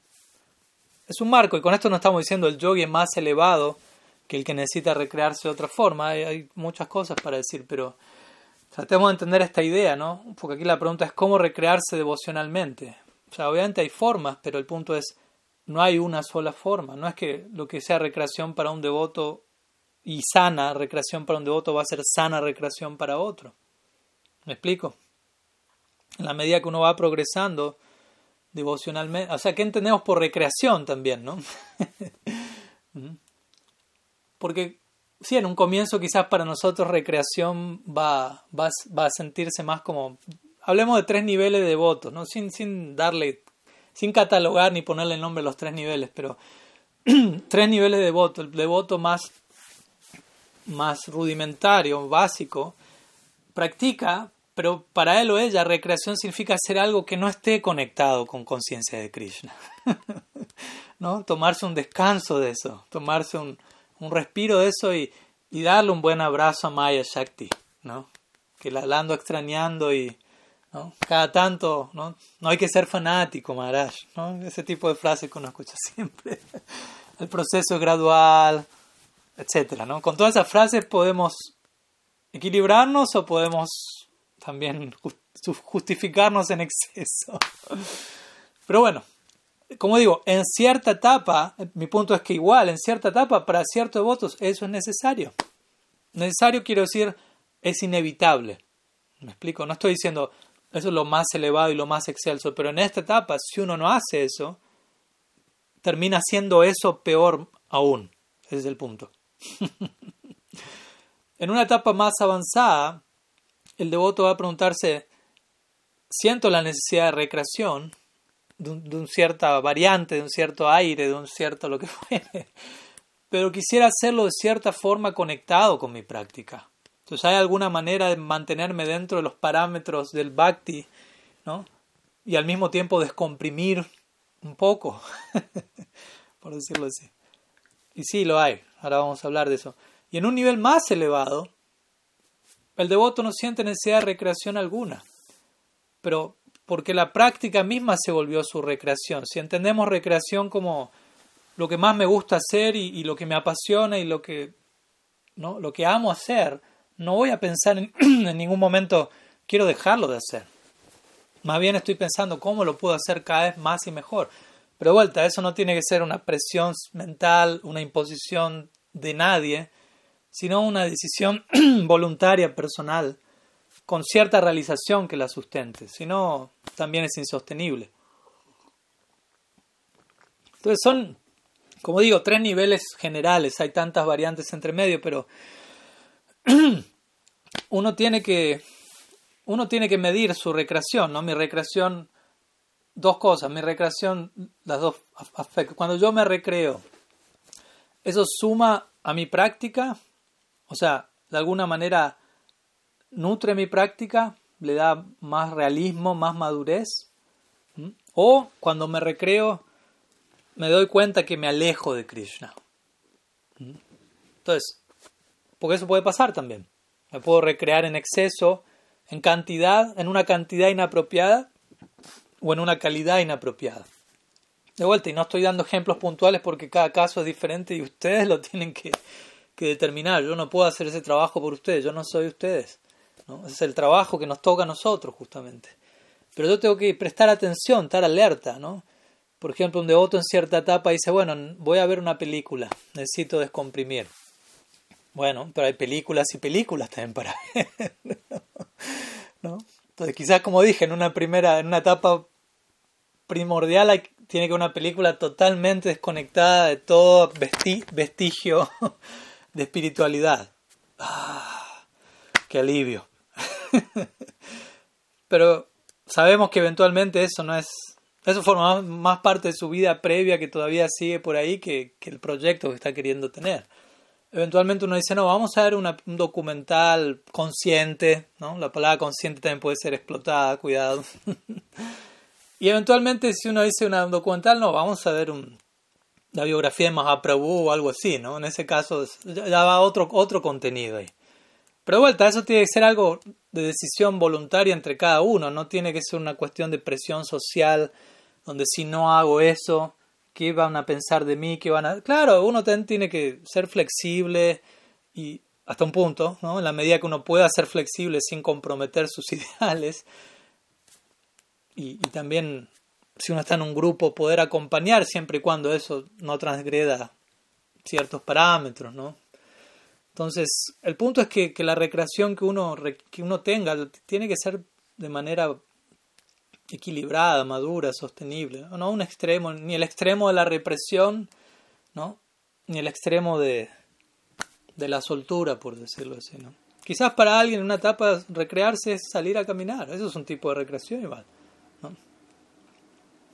Es un marco, y con esto no estamos diciendo el yogi es más elevado que el que necesita recrearse de otra forma. Hay, muchas cosas para decir, pero tratemos de entender esta idea, ¿no? Porque aquí la pregunta es cómo recrearse devocionalmente. O sea, obviamente hay formas, pero el punto es, no hay una sola forma. No es que lo que sea recreación para un devoto y sana recreación para un devoto va a ser sana recreación para otro. ¿Me explico? En la medida que uno va progresando devocionalmente, o sea, ¿qué entendemos por recreación también, no? *laughs* ¿Mm? Porque sí, en un comienzo quizás para nosotros recreación va, va, va, a sentirse más como, hablemos de tres niveles de devotos, ¿no? sin, sin darle, sin catalogar ni ponerle el nombre a los tres niveles, pero *clears throat* tres niveles de devoto. El devoto más, más rudimentario, básico, practica, pero para él o ella recreación significa hacer algo que no esté conectado con conciencia de Krishna. *laughs* ¿No? Tomarse un descanso de eso, tomarse un, un respiro de eso y, darle un buen abrazo a Maya Shakti, ¿no? Que la, ando extrañando y ¿no? cada tanto, ¿no? No hay que ser fanático, Maharaj, ¿no? Ese tipo de frases que uno escucha *laughs* siempre. El proceso es gradual, etcétera, ¿no? Con todas esas frases podemos equilibrarnos o podemos también justificarnos en *laughs* exceso. Pero bueno, como digo, en cierta etapa, mi punto es que igual, en cierta etapa, para ciertos votos, eso es necesario. Necesario quiero decir, es inevitable. ¿Me explico? No estoy diciendo, eso es lo más elevado y lo más excelso, pero en esta etapa, si uno no hace eso, termina siendo eso peor aún. Ese es el punto. *laughs* en una etapa más avanzada, el devoto va a preguntarse, siento la necesidad de recreación, de, un, cierta variante, de un cierto aire, de un cierto lo que *laughs* fuere, pero quisiera hacerlo de cierta forma conectado con mi práctica. Entonces, ¿hay alguna manera de mantenerme dentro de los parámetros del bhakti, ¿no? Y al mismo tiempo descomprimir un poco, *laughs* por decirlo así. Y sí, lo hay. Ahora vamos a hablar de eso. Y en un nivel más elevado, el devoto no siente necesidad de recreación alguna. Pero porque la práctica misma se volvió su recreación. Si entendemos recreación como lo que más me gusta hacer y, lo que me apasiona y lo que, ¿no? lo que amo hacer, no voy a pensar *clears throat* en, ningún momento quiero dejarlo de hacer. Más bien estoy pensando cómo lo puedo hacer cada vez más y mejor. Pero vuelta, eso no tiene que ser una presión mental, una imposición de nadie, sino una decisión *clears throat* voluntaria, personal, con cierta realización que la sustente, si no, también es insostenible. Entonces son, como digo, tres niveles generales, hay tantas variantes entre medio, pero *clears throat* uno tiene que uno tiene que medir su recreación, ¿no? Mi recreación, dos cosas, mi recreación, las dos. Cuando yo me recreo, eso suma a mi práctica, o sea, de alguna manera nutre mi práctica, le da más realismo, más madurez. O cuando me recreo, me doy cuenta que me alejo de Krishna. Entonces, porque eso puede pasar también. Me puedo recrear en exceso, en cantidad, en una cantidad inapropiada o en una calidad inapropiada. De vuelta, y no estoy dando ejemplos puntuales porque cada caso es diferente y ustedes lo tienen que, que determinar. Yo no puedo hacer ese trabajo por ustedes, yo no soy ustedes. ¿No? es el trabajo que nos toca a nosotros justamente. Pero yo tengo que prestar atención, estar alerta, ¿no? Por ejemplo, un devoto en cierta etapa dice, bueno, voy a ver una película, necesito descomprimir. Bueno, pero hay películas y películas también para ver. *laughs* Entonces, quizás como dije, en una primera, en una etapa primordial tiene que una película totalmente desconectada de todo vestigio *laughs* de espiritualidad. Ah, ¡Qué alivio! *laughs* Pero sabemos que eventualmente eso no es... Eso forma más, parte de su vida previa que todavía sigue por ahí que, el proyecto que está queriendo tener eventualmente uno dice, no, vamos a ver un documental consciente, ¿no? La palabra consciente también puede ser explotada, cuidado. *laughs* y eventualmente si uno dice un documental, no, vamos a ver un, la biografía de Mahaprabhu o algo así, ¿no? En ese caso ya va otro, otro contenido ahí. Pero de vuelta, eso tiene que ser algo de decisión voluntaria entre cada uno, no tiene que ser una cuestión de presión social, donde si no hago eso, qué van a pensar de mí, qué van a... Claro, uno también tiene que ser flexible y hasta un punto, ¿no? En la medida que uno pueda ser flexible sin comprometer sus *laughs* ideales. Y, también, si uno está en un grupo, poder acompañar siempre y cuando eso no transgreda ciertos parámetros, ¿no? Entonces, el punto es que, la recreación que uno, que uno tenga tiene que ser de manera equilibrada, madura, sostenible, no un extremo, ni el extremo de la represión, ¿no? ni el extremo de, de la soltura, por decirlo así. ¿no? Quizás para alguien en una etapa recrearse es salir a caminar, eso es un tipo de recreación igual. ¿no?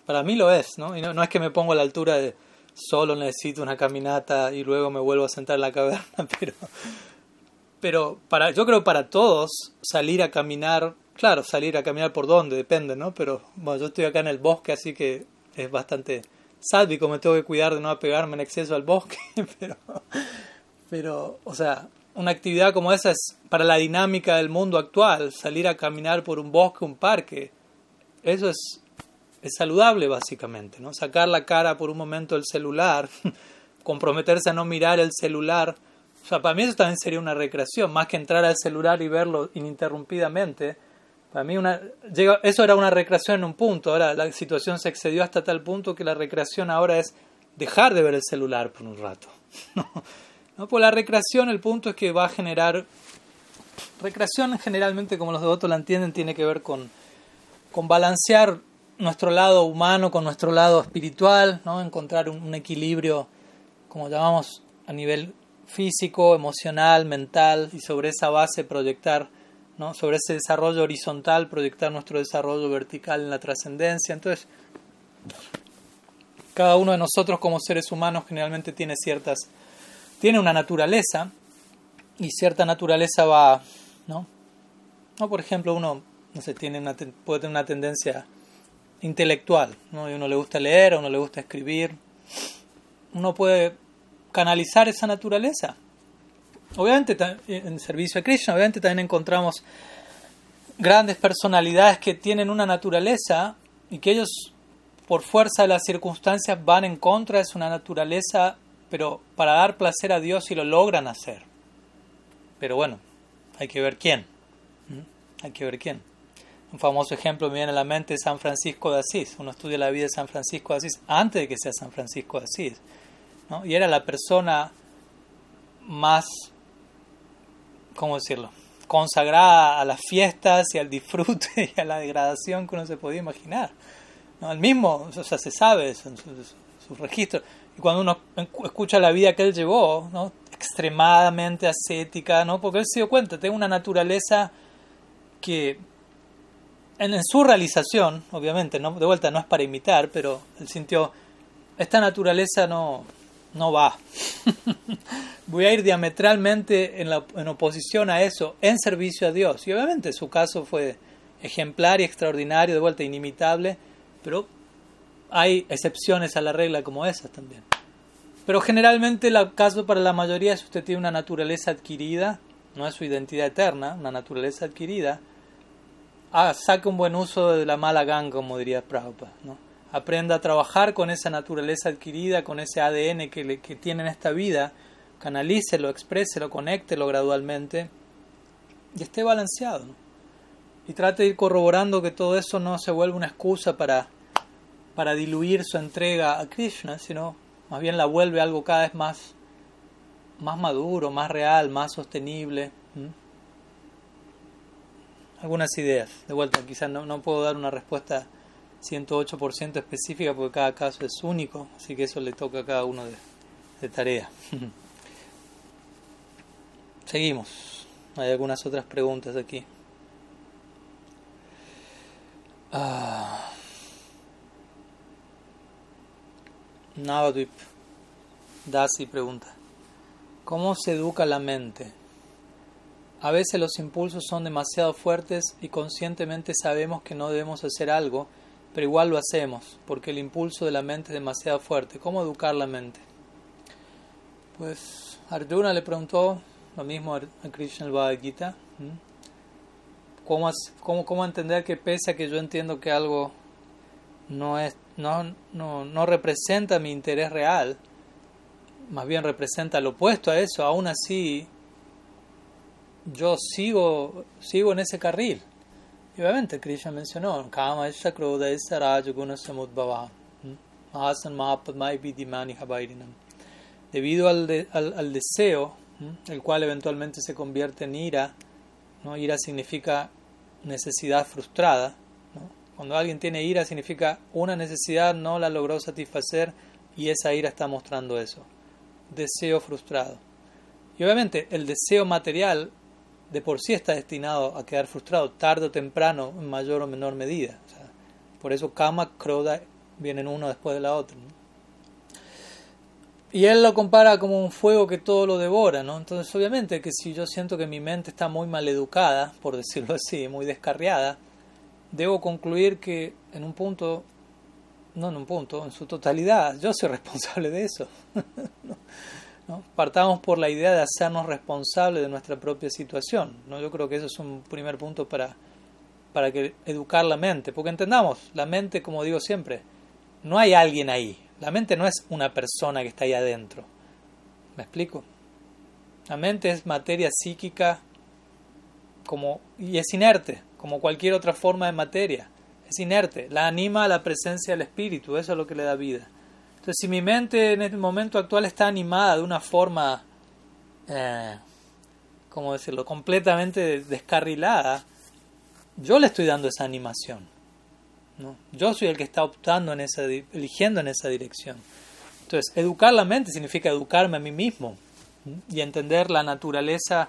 Para mí lo es, ¿no? y no, no es que me pongo a la altura de solo necesito una caminata y luego me vuelvo a sentar en la caverna, *laughs* pero, pero para, yo creo para todos salir a caminar Claro, salir a caminar por dónde, depende, ¿no? Pero bueno, yo estoy acá en el bosque, así que es bastante sálvico, me tengo que cuidar de no apegarme en exceso al bosque, *laughs* pero, pero, o sea, una actividad como esa es para la dinámica del mundo actual, salir a caminar por un bosque, un parque, eso es, es saludable básicamente, ¿no? Sacar la cara por un momento del celular, *laughs* comprometerse a no mirar el celular, o sea, para mí eso también sería una recreación, más que entrar al celular y verlo ininterrumpidamente, para mí una, eso era una recreación en un punto, ahora la situación se excedió hasta tal punto que la recreación ahora es dejar de ver el celular por un rato. *laughs* ¿No? Por la recreación el punto es que va a generar... Recreación generalmente, como los devotos la entienden, tiene que ver con, con balancear nuestro lado humano con nuestro lado espiritual, ¿no? encontrar un, equilibrio, como llamamos, a nivel físico, emocional, mental, y sobre esa base proyectar sobre ese desarrollo horizontal, proyectar nuestro desarrollo vertical en la trascendencia. Entonces, cada uno de nosotros como seres humanos generalmente tiene ciertas, tiene una naturaleza y cierta naturaleza va, ¿no? ¿No? Por ejemplo, uno, no sé, tiene una, puede tener una tendencia intelectual, ¿no? Y uno le gusta leer, a uno le gusta escribir. Uno puede canalizar esa naturaleza Obviamente en servicio a Krishna, obviamente también encontramos grandes personalidades que tienen una naturaleza y que ellos por fuerza de las circunstancias van en contra de su naturaleza, pero para dar placer a Dios y lo logran hacer. Pero bueno, hay que ver quién. Hay que ver quién. Un famoso ejemplo me viene a la mente es San Francisco de Asís. Uno estudia la vida de San Francisco de Asís antes de que sea San Francisco de Asís. Y era la persona más ¿cómo decirlo? Consagrada a las fiestas y al disfrute *laughs* y a la degradación que uno se podía imaginar. El mismo, o sea, se sabe su, su, registro. Y cuando uno escucha la vida que él llevó, extremadamente ascética, ¿no? porque él se dio cuenta, tengo una naturaleza que en, su realización, obviamente, ¿no? de vuelta no es para imitar, pero él sintió, esta naturaleza no, no va. *laughs* Voy a ir diametralmente en, la, en oposición a eso, en servicio a Dios. Y obviamente su caso fue ejemplar y extraordinario, de vuelta inimitable, pero hay excepciones a la regla como esas también. Pero generalmente el caso para la mayoría es usted tiene una naturaleza adquirida, no es su identidad eterna, una naturaleza adquirida, ah, saque un buen uso de la mala ganga, como diría Prabhupada, ¿no? aprenda a trabajar con esa naturaleza adquirida, con ese ADN que, que tiene en esta vida, canalícelo, expréselo, conéctelo gradualmente y esté balanceado. Y trate de ir corroborando que todo eso no se vuelva una excusa para, para diluir su entrega a Krishna, sino más bien la vuelve algo cada vez más, más maduro, más real, más sostenible. Algunas ideas, de vuelta, quizás no, no puedo dar una respuesta 108% específica porque cada caso es único, así que eso le toca a cada uno de, de tarea. *laughs* Seguimos. Hay algunas otras preguntas aquí. Ah. Navadvip Dasi pregunta, ¿cómo se educa la mente? A veces los impulsos son demasiado fuertes y conscientemente sabemos que no debemos hacer algo, pero igual lo hacemos, porque el impulso de la mente es demasiado fuerte. ¿Cómo educar la mente? Pues Arjuna le preguntó lo mismo a Krishna el Bhagavad Gita. ¿Cómo, cómo, ¿Cómo entender que pese a que yo entiendo que algo no, es, no, no, no representa mi interés real, más bien representa lo opuesto a eso, aún así yo sigo, sigo en ese carril. Y obviamente Krishna mencionó, Kama Rajaguna Samudbhava, Mahasan Mahapadmai Vidimani Habairinam. Debido al, al, al, deseo, el cual eventualmente se convierte en ira, ¿no? ira significa necesidad frustrada. ¿no? Cuando alguien tiene ira significa una necesidad no la logró satisfacer y esa ira está mostrando eso deseo frustrado. Y obviamente el deseo material de por sí está destinado a quedar frustrado tarde o temprano en mayor o menor medida. por eso Kama, Kroda vienen uno después de la otra. Y él lo compara como un fuego que todo lo devora, ¿no? Entonces, obviamente que si yo siento que mi mente está muy mal educada, por decirlo así, muy descarriada, debo concluir que en un punto no en un punto, en su totalidad. Yo soy *laughs* responsable de eso. *laughs* Partamos por la idea de hacernos responsables de nuestra propia situación. ¿no? Yo creo que eso es un primer punto para, para que educar la mente. Porque entendamos, la mente, como digo siempre, no hay alguien ahí. La mente no es una persona que está ahí adentro. ¿Me explico? La mente es materia psíquica como, y es inerte, como cualquier otra forma de materia es inerte, la anima a la presencia del espíritu, eso es lo que le da vida. Entonces, si mi mente en el momento actual está animada de una forma, eh, ¿cómo decirlo?, completamente descarrilada, yo le estoy dando esa animación. ¿no? Yo soy el que está optando en esa, eligiendo en esa dirección. Entonces, educar la mente significa educarme a mí mismo y entender la naturaleza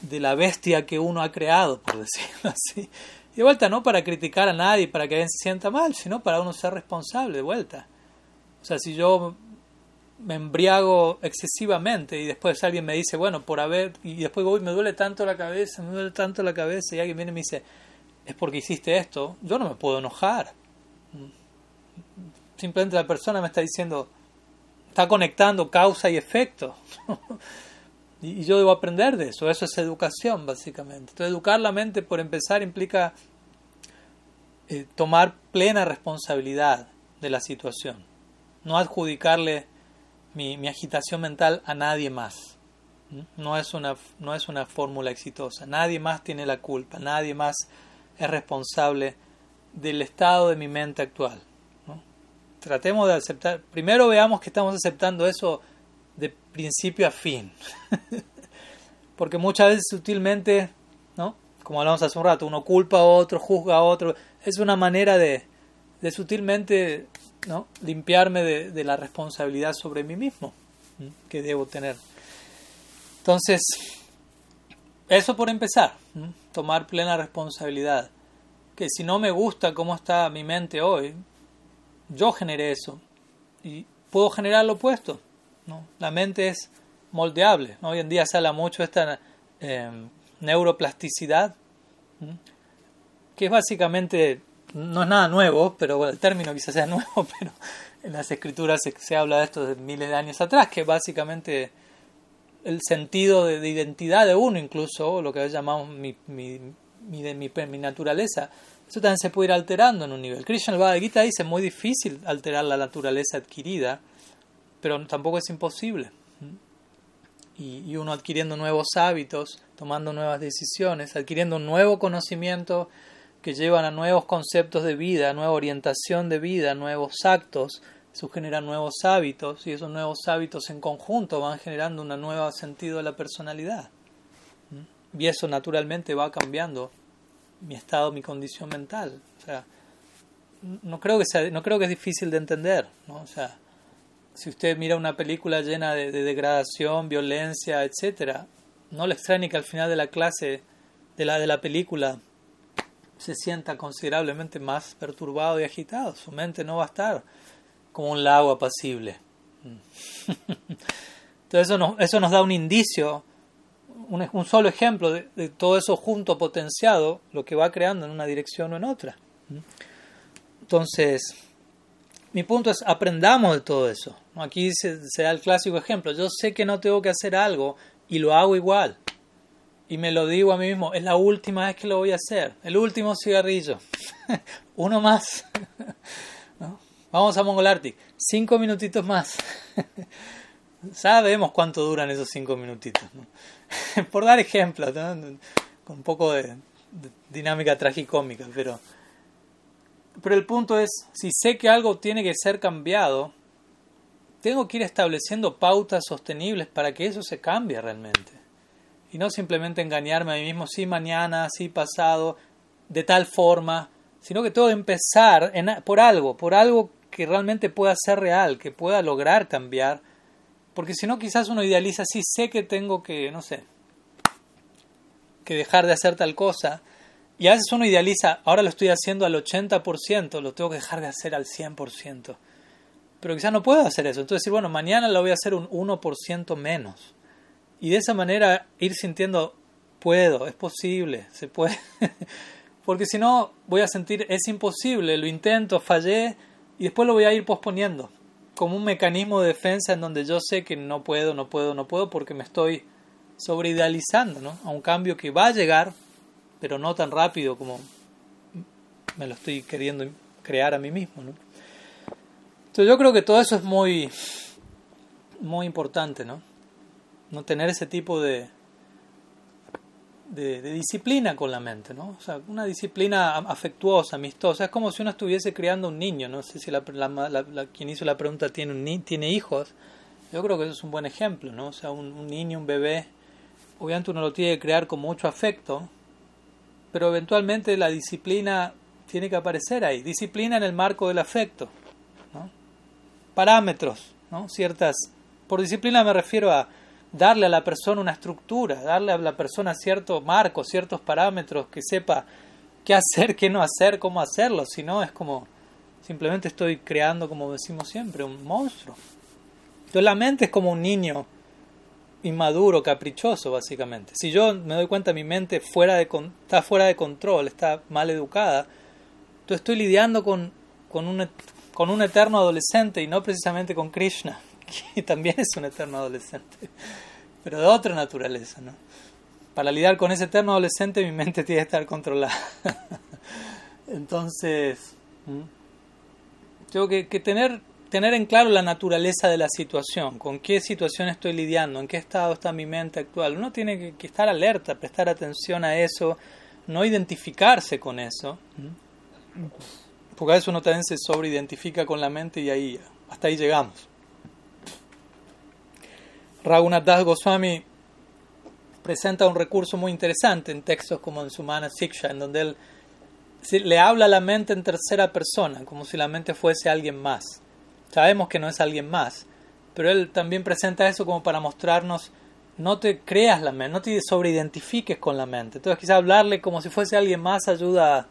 de la bestia que uno ha creado, por decirlo *laughs* así. Y de vuelta, no para criticar a nadie, para que alguien se sienta mal, sino para uno ser responsable, de vuelta. O sea, si yo me embriago excesivamente y después alguien me dice, bueno, por haber, y después voy, me duele tanto la cabeza, me duele tanto la cabeza, y alguien viene y me dice, es porque hiciste esto, yo no me puedo enojar. Simplemente la persona me está diciendo, está conectando causa y efecto. *laughs* Y, yo debo aprender de eso, eso es educación básicamente. Entonces educar la mente por empezar implica eh, tomar plena responsabilidad de la situación, no adjudicarle mi, mi agitación mental a nadie más. No es, una, no es una fórmula exitosa, nadie más tiene la culpa, nadie más es responsable del estado de mi mente actual. Tratemos de aceptar, primero veamos que estamos aceptando eso de principio a fin. *laughs* Porque muchas veces sutilmente, ¿no? Como hablamos hace un rato, uno culpa a otro, juzga a otro. Es una manera de, de sutilmente ¿no? limpiarme de, de, la responsabilidad sobre mí mismo que debo tener. Entonces, eso por empezar, tomar plena responsabilidad. Que si no me gusta cómo está mi mente hoy, yo generé eso y puedo generar lo opuesto. ¿no? La mente es moldeable. Hoy en día se habla mucho de esta eh, neuroplasticidad, que es básicamente, no es nada nuevo, pero el término quizás sea *laughs* nuevo, pero en las escrituras se, habla de esto de miles de años atrás, que básicamente el sentido de, identidad de uno, incluso lo que llamamos mi, mi, mi, mi, naturaleza, eso también se puede ir alterando en un nivel. Krishna el Bhagavad Gita dice, es muy difícil alterar la naturaleza adquirida, pero tampoco es imposible. Y, uno adquiriendo nuevos hábitos, tomando nuevas decisiones, adquiriendo un nuevo conocimiento que llevan a nuevos conceptos de vida, nueva orientación de vida, nuevos actos, eso genera nuevos hábitos y esos nuevos hábitos en conjunto van generando un nuevo sentido de la personalidad. Y eso naturalmente va cambiando mi estado, mi condición mental. O sea, no creo que sea, no creo que es difícil de entender, ¿no? O sea, si usted mira una película llena de, degradación, violencia, etcétera, no le extrañe que al final de la clase de la de la película se sienta considerablemente más perturbado y agitado. Su mente no va a estar como un lago apacible. *laughs* Entonces eso nos, eso nos da un indicio, un, un solo ejemplo de, de, todo eso junto potenciado, lo que va creando en una dirección o en otra. Entonces, mi punto es, aprendamos de todo eso. Aquí se, da el clásico ejemplo. Yo sé que no tengo que hacer algo y lo hago igual. Y me lo digo a mí mismo, es la última vez que lo voy a hacer. El último cigarrillo. *laughs* Uno más. *laughs* Vamos a Mongol Arctic. Cinco minutitos más. *laughs* Sabemos cuánto duran esos cinco minutitos. Por dar ejemplos, con un poco de, de dinámica tragicómica, pero pero el punto es, si sé que algo tiene que ser cambiado, tengo que ir estableciendo pautas sostenibles para que eso se cambie realmente. Y no simplemente engañarme a mí mismo, sí mañana, sí pasado, de tal forma, sino que que empezar por algo, por algo que realmente pueda ser real, que pueda lograr cambiar. Porque si no, quizás uno idealiza, sí sé que tengo que, no sé, que dejar de hacer tal cosa, y a veces uno idealiza, ahora lo estoy haciendo al 80%, lo tengo que dejar de hacer al 100%. Pero quizás no puedo hacer eso. Entonces decir, bueno, mañana lo voy a hacer un 1% menos. Y de esa manera ir sintiendo, puedo, es posible, se puede. *laughs* Porque si no, voy a sentir, es imposible, lo intento, fallé, y después lo voy a ir posponiendo. Como un mecanismo de defensa en donde yo sé que no puedo, no puedo, no puedo, porque me estoy sobreidealizando ¿no? a un cambio que va a llegar, pero no tan rápido como me lo estoy queriendo crear a mí mismo. ¿no? Entonces yo creo que todo eso es muy, muy importante, ¿no? No tener ese tipo de, de, disciplina con la mente, ¿no? O sea, una disciplina afectuosa, amistosa. Es como si uno estuviese criando un niño. No sé si la, la, quien hizo la pregunta tiene, un, tiene hijos. Yo creo que eso es un buen ejemplo, ¿no? O sea, un, un niño, un bebé, obviamente uno lo tiene que crear con mucho afecto, pero eventualmente la disciplina tiene que aparecer ahí. Disciplina en el marco del afecto. ¿no? Parámetros, ¿no? Ciertas. Por disciplina me refiero a darle a la persona una estructura, darle a la persona cierto marco, ciertos parámetros, que sepa qué hacer, qué no hacer, cómo hacerlo. Si no, es como simplemente estoy creando, como decimos siempre, un monstruo. Entonces la mente es como un niño inmaduro, caprichoso, básicamente. Si yo me doy cuenta mi mente fuera de, está fuera de control, está mal educada, entonces estoy lidiando con, con, un, con un eterno adolescente y no precisamente con Krishna, *laughs* que también es un eterno adolescente, pero de otra naturaleza. ¿no? Para lidiar con ese eterno adolescente mi mente tiene que estar controlada. *laughs* Entonces, tengo que, tener tener en claro la naturaleza de la situación, con qué situación estoy lidiando, en qué estado está mi mente actual. Uno tiene que, estar alerta, prestar atención a eso, no identificarse con eso, porque a veces uno también se sobreidentifica con la mente y ahí hasta ahí llegamos. Raghunath Das Goswami presenta un recurso muy interesante en textos como en Sumana Siksha, en donde él le habla a la mente en tercera persona, como si la mente fuese alguien más. Sabemos que no es alguien más, pero él también presenta eso como para mostrarnos, no te creas la mente, no te sobreidentifiques con la mente. Entonces quizá hablarle como si fuese alguien más ayuda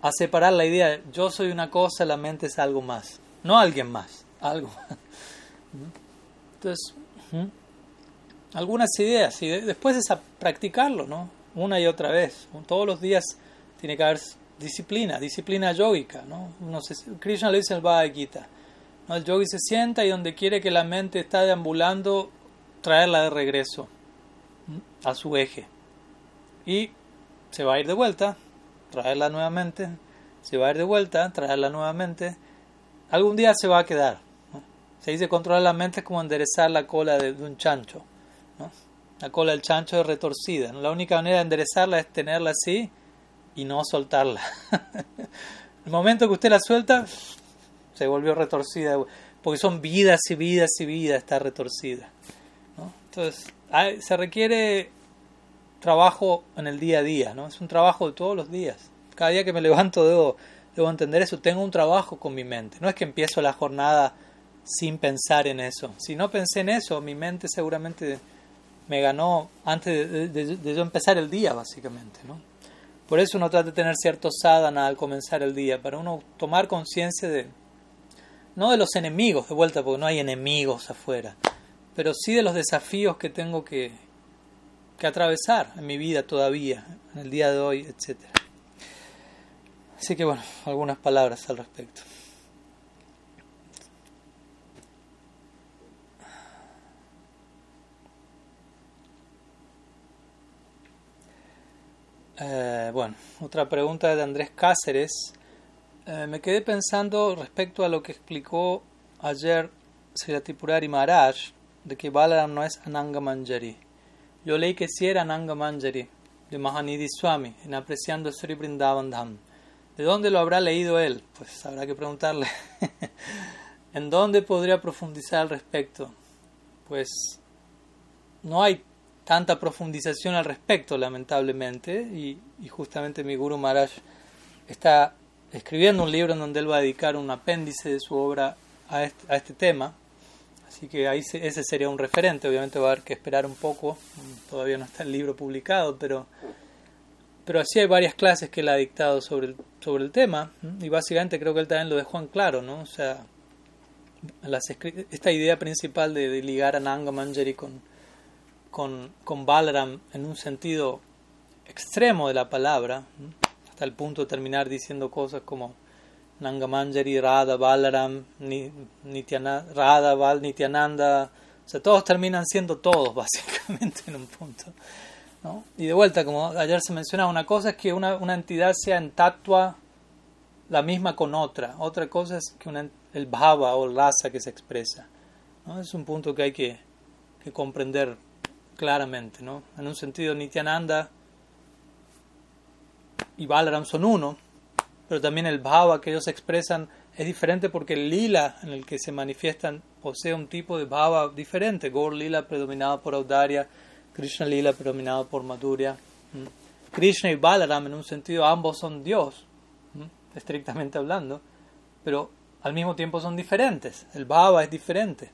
a, separar la idea, yo soy una cosa, la mente es algo más, no alguien más, algo. *laughs* Entonces, algunas ideas y después es a practicarlo, ¿no? Una y otra vez. Todos los días tiene que haber disciplina, disciplina yogica, ¿no? No sé, Krishna lo dice en el Bhagavad Gita el yogi se sienta y donde quiere que la mente está deambulando, traerla de regreso a su eje. Y se va a ir de vuelta, traerla nuevamente, se va a ir de vuelta, traerla nuevamente. Algún día se va a quedar. Se dice controlar la mente es como enderezar la cola de, un chancho. La cola del chancho es retorcida. La única manera de enderezarla es tenerla así y no soltarla. *laughs* el momento que usted la suelta, se volvió retorcida, porque son vidas y vidas y vidas, está retorcida. Entonces, se requiere trabajo en el día a día, ¿no? Es un trabajo de todos los días. Cada día que me levanto debo debo entender eso, tengo un trabajo con mi mente. No es que empiezo la jornada sin pensar en eso. Si no pensé en eso, mi mente seguramente me ganó antes de, yo empezar el día, básicamente. ¿no? Por eso uno trata de tener cierto sadhana al comenzar el día, para uno tomar conciencia de, no de los enemigos, de vuelta, porque no hay enemigos afuera, pero sí de los desafíos que tengo que, que atravesar en mi vida todavía, en el día de hoy, etc. Así que bueno, algunas palabras al respecto. Eh, bueno, otra pregunta de Andrés Cáceres. Eh, me quedé pensando respecto a lo que explicó ayer Sriratipurari Maharaj de que Balaram no es Ananga Manjari. Yo leí que sí era Ananga Manjari de Mahanidhi Swami en Apreciando Sri Vrindavan Dham. ¿De dónde lo habrá leído él? Pues habrá que preguntarle. *laughs* ¿En dónde podría profundizar al respecto? Pues no hay tanta profundización al respecto, lamentablemente, y, justamente mi Guru Maharaj está escribiendo un libro en donde él va a dedicar un apéndice de su obra a este, tema, así que ahí ese sería un referente, obviamente va a haber que esperar un poco, todavía no está el libro publicado, pero, pero así hay varias clases que él ha dictado sobre el, sobre el tema, y básicamente creo que él también lo dejó en claro, ¿no? O sea, esta idea principal de, de ligar a Nanga Manjari con con, con Balaram en un sentido extremo de la palabra, hasta el punto de terminar diciendo cosas como Nangamanjari, Radha, Balaram, Nityananda, Radha, Val, Nityananda, o sea, todos terminan siendo todos *laughs* básicamente en un punto. ¿no? Y de vuelta, como ayer se mencionaba, una cosa es que una, una entidad sea en tatua la misma con otra, otra cosa es que una, el bhava o el rasa que se expresa. ¿no? Es un punto que hay que, que comprender claramente, ¿no? En un sentido, Nityananda y Balaram son uno, pero también el bhava que ellos expresan es diferente porque el lila en el que se manifiestan posee un tipo de bhava diferente. Gaur lila predominado por Audarya, Krishna lila predominado por Madhurya. Krishna y Balaram en un sentido ambos son Dios, estrictamente hablando, pero al mismo tiempo son diferentes. El bhava es diferente.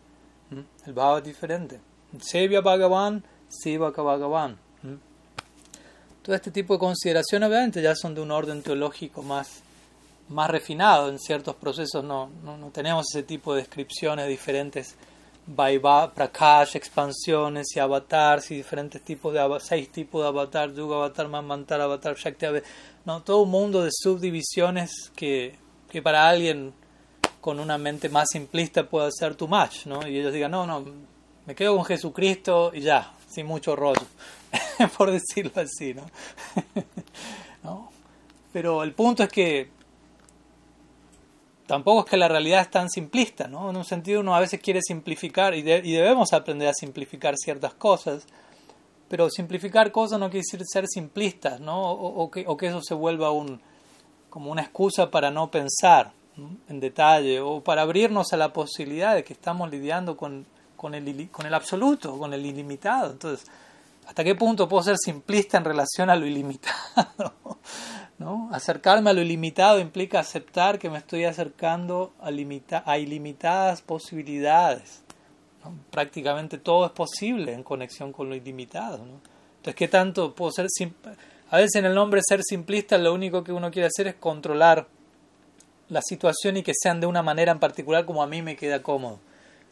El bhava es diferente. Sevya Bhagavan, Sivaka Bhagavan. Todo este tipo de consideraciones obviamente ya son de un orden teológico más, más refinado. En ciertos procesos no, no, tenemos ese tipo de descripciones diferentes. Vaiva, Prakash, expansiones y avatars y diferentes tipos de seis tipos de avatar, Yuga avatar, Manmantar avatar, Shakti avatar. No, todo un mundo de subdivisiones que, que para alguien con una mente más simplista puede ser too much, ¿no? Y ellos digan, no, no, me quedo con Jesucristo y ya, sin mucho rollo, *laughs* por decirlo así, *laughs* ¿no? Pero el punto es que tampoco es que la realidad es tan simplista, ¿no? En un sentido uno a veces quiere simplificar y, debemos aprender a simplificar ciertas cosas, pero simplificar cosas no quiere decir ser simplistas, ¿no? O, que, o que, eso se vuelva un, como una excusa para no pensar en detalle o para abrirnos a la posibilidad de que estamos lidiando con con el, con el absoluto, con el ilimitado. Entonces, ¿hasta qué punto puedo ser simplista en relación a lo ilimitado? *laughs* ¿No? Acercarme a lo ilimitado implica aceptar que me estoy acercando a, limita a ilimitadas posibilidades. Prácticamente todo es posible en conexión con lo ilimitado. Entonces, ¿qué tanto puedo ser A veces en el nombre ser simplista lo único que uno quiere hacer es controlar la situación y que sean de una manera en particular como a mí me queda cómodo.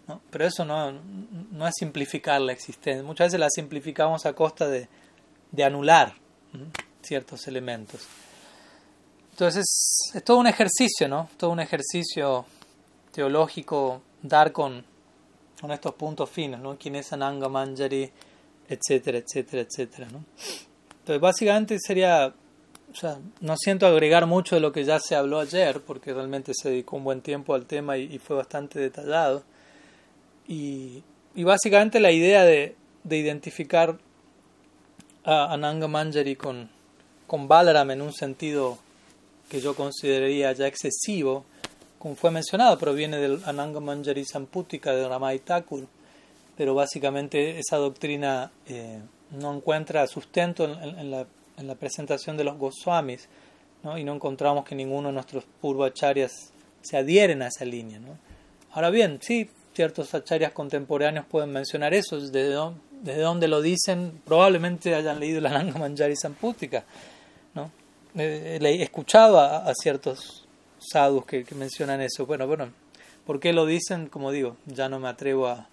¿No? Pero eso no, no es simplificar la existencia. Muchas veces la simplificamos a costa de, de anular ciertos elementos. Entonces es, todo un ejercicio, ¿no? Todo un ejercicio teológico dar con, con estos puntos finos, ¿no? Quién es Ananga Manjari, etcétera, etcétera, etcétera, ¿no? Entonces básicamente sería, o sea, no siento agregar mucho de lo que ya se habló ayer, porque realmente se dedicó un buen tiempo al tema y fue bastante detallado. Y, básicamente la idea de, de identificar a Ananga Manjari con, con Balaram en un sentido que yo consideraría ya excesivo, como fue mencionado, proviene del Ananga Manjari Samputika de Ramay Thakur, pero básicamente esa doctrina eh, no encuentra sustento en, en, la, en, la, presentación de los Goswamis, ¿no? y no encontramos que ninguno de nuestros purvacharyas se adhieren a esa línea. ¿no? Ahora bien, sí, ciertos acharyas contemporáneos pueden mencionar eso, desde dónde, desde dónde lo dicen, probablemente hayan leído la Nanga Manjari Sampútica. ¿no? He, escuchado a, ciertos sadhus que, mencionan eso. Bueno, bueno, ¿por qué lo dicen? Como digo, ya no me atrevo a,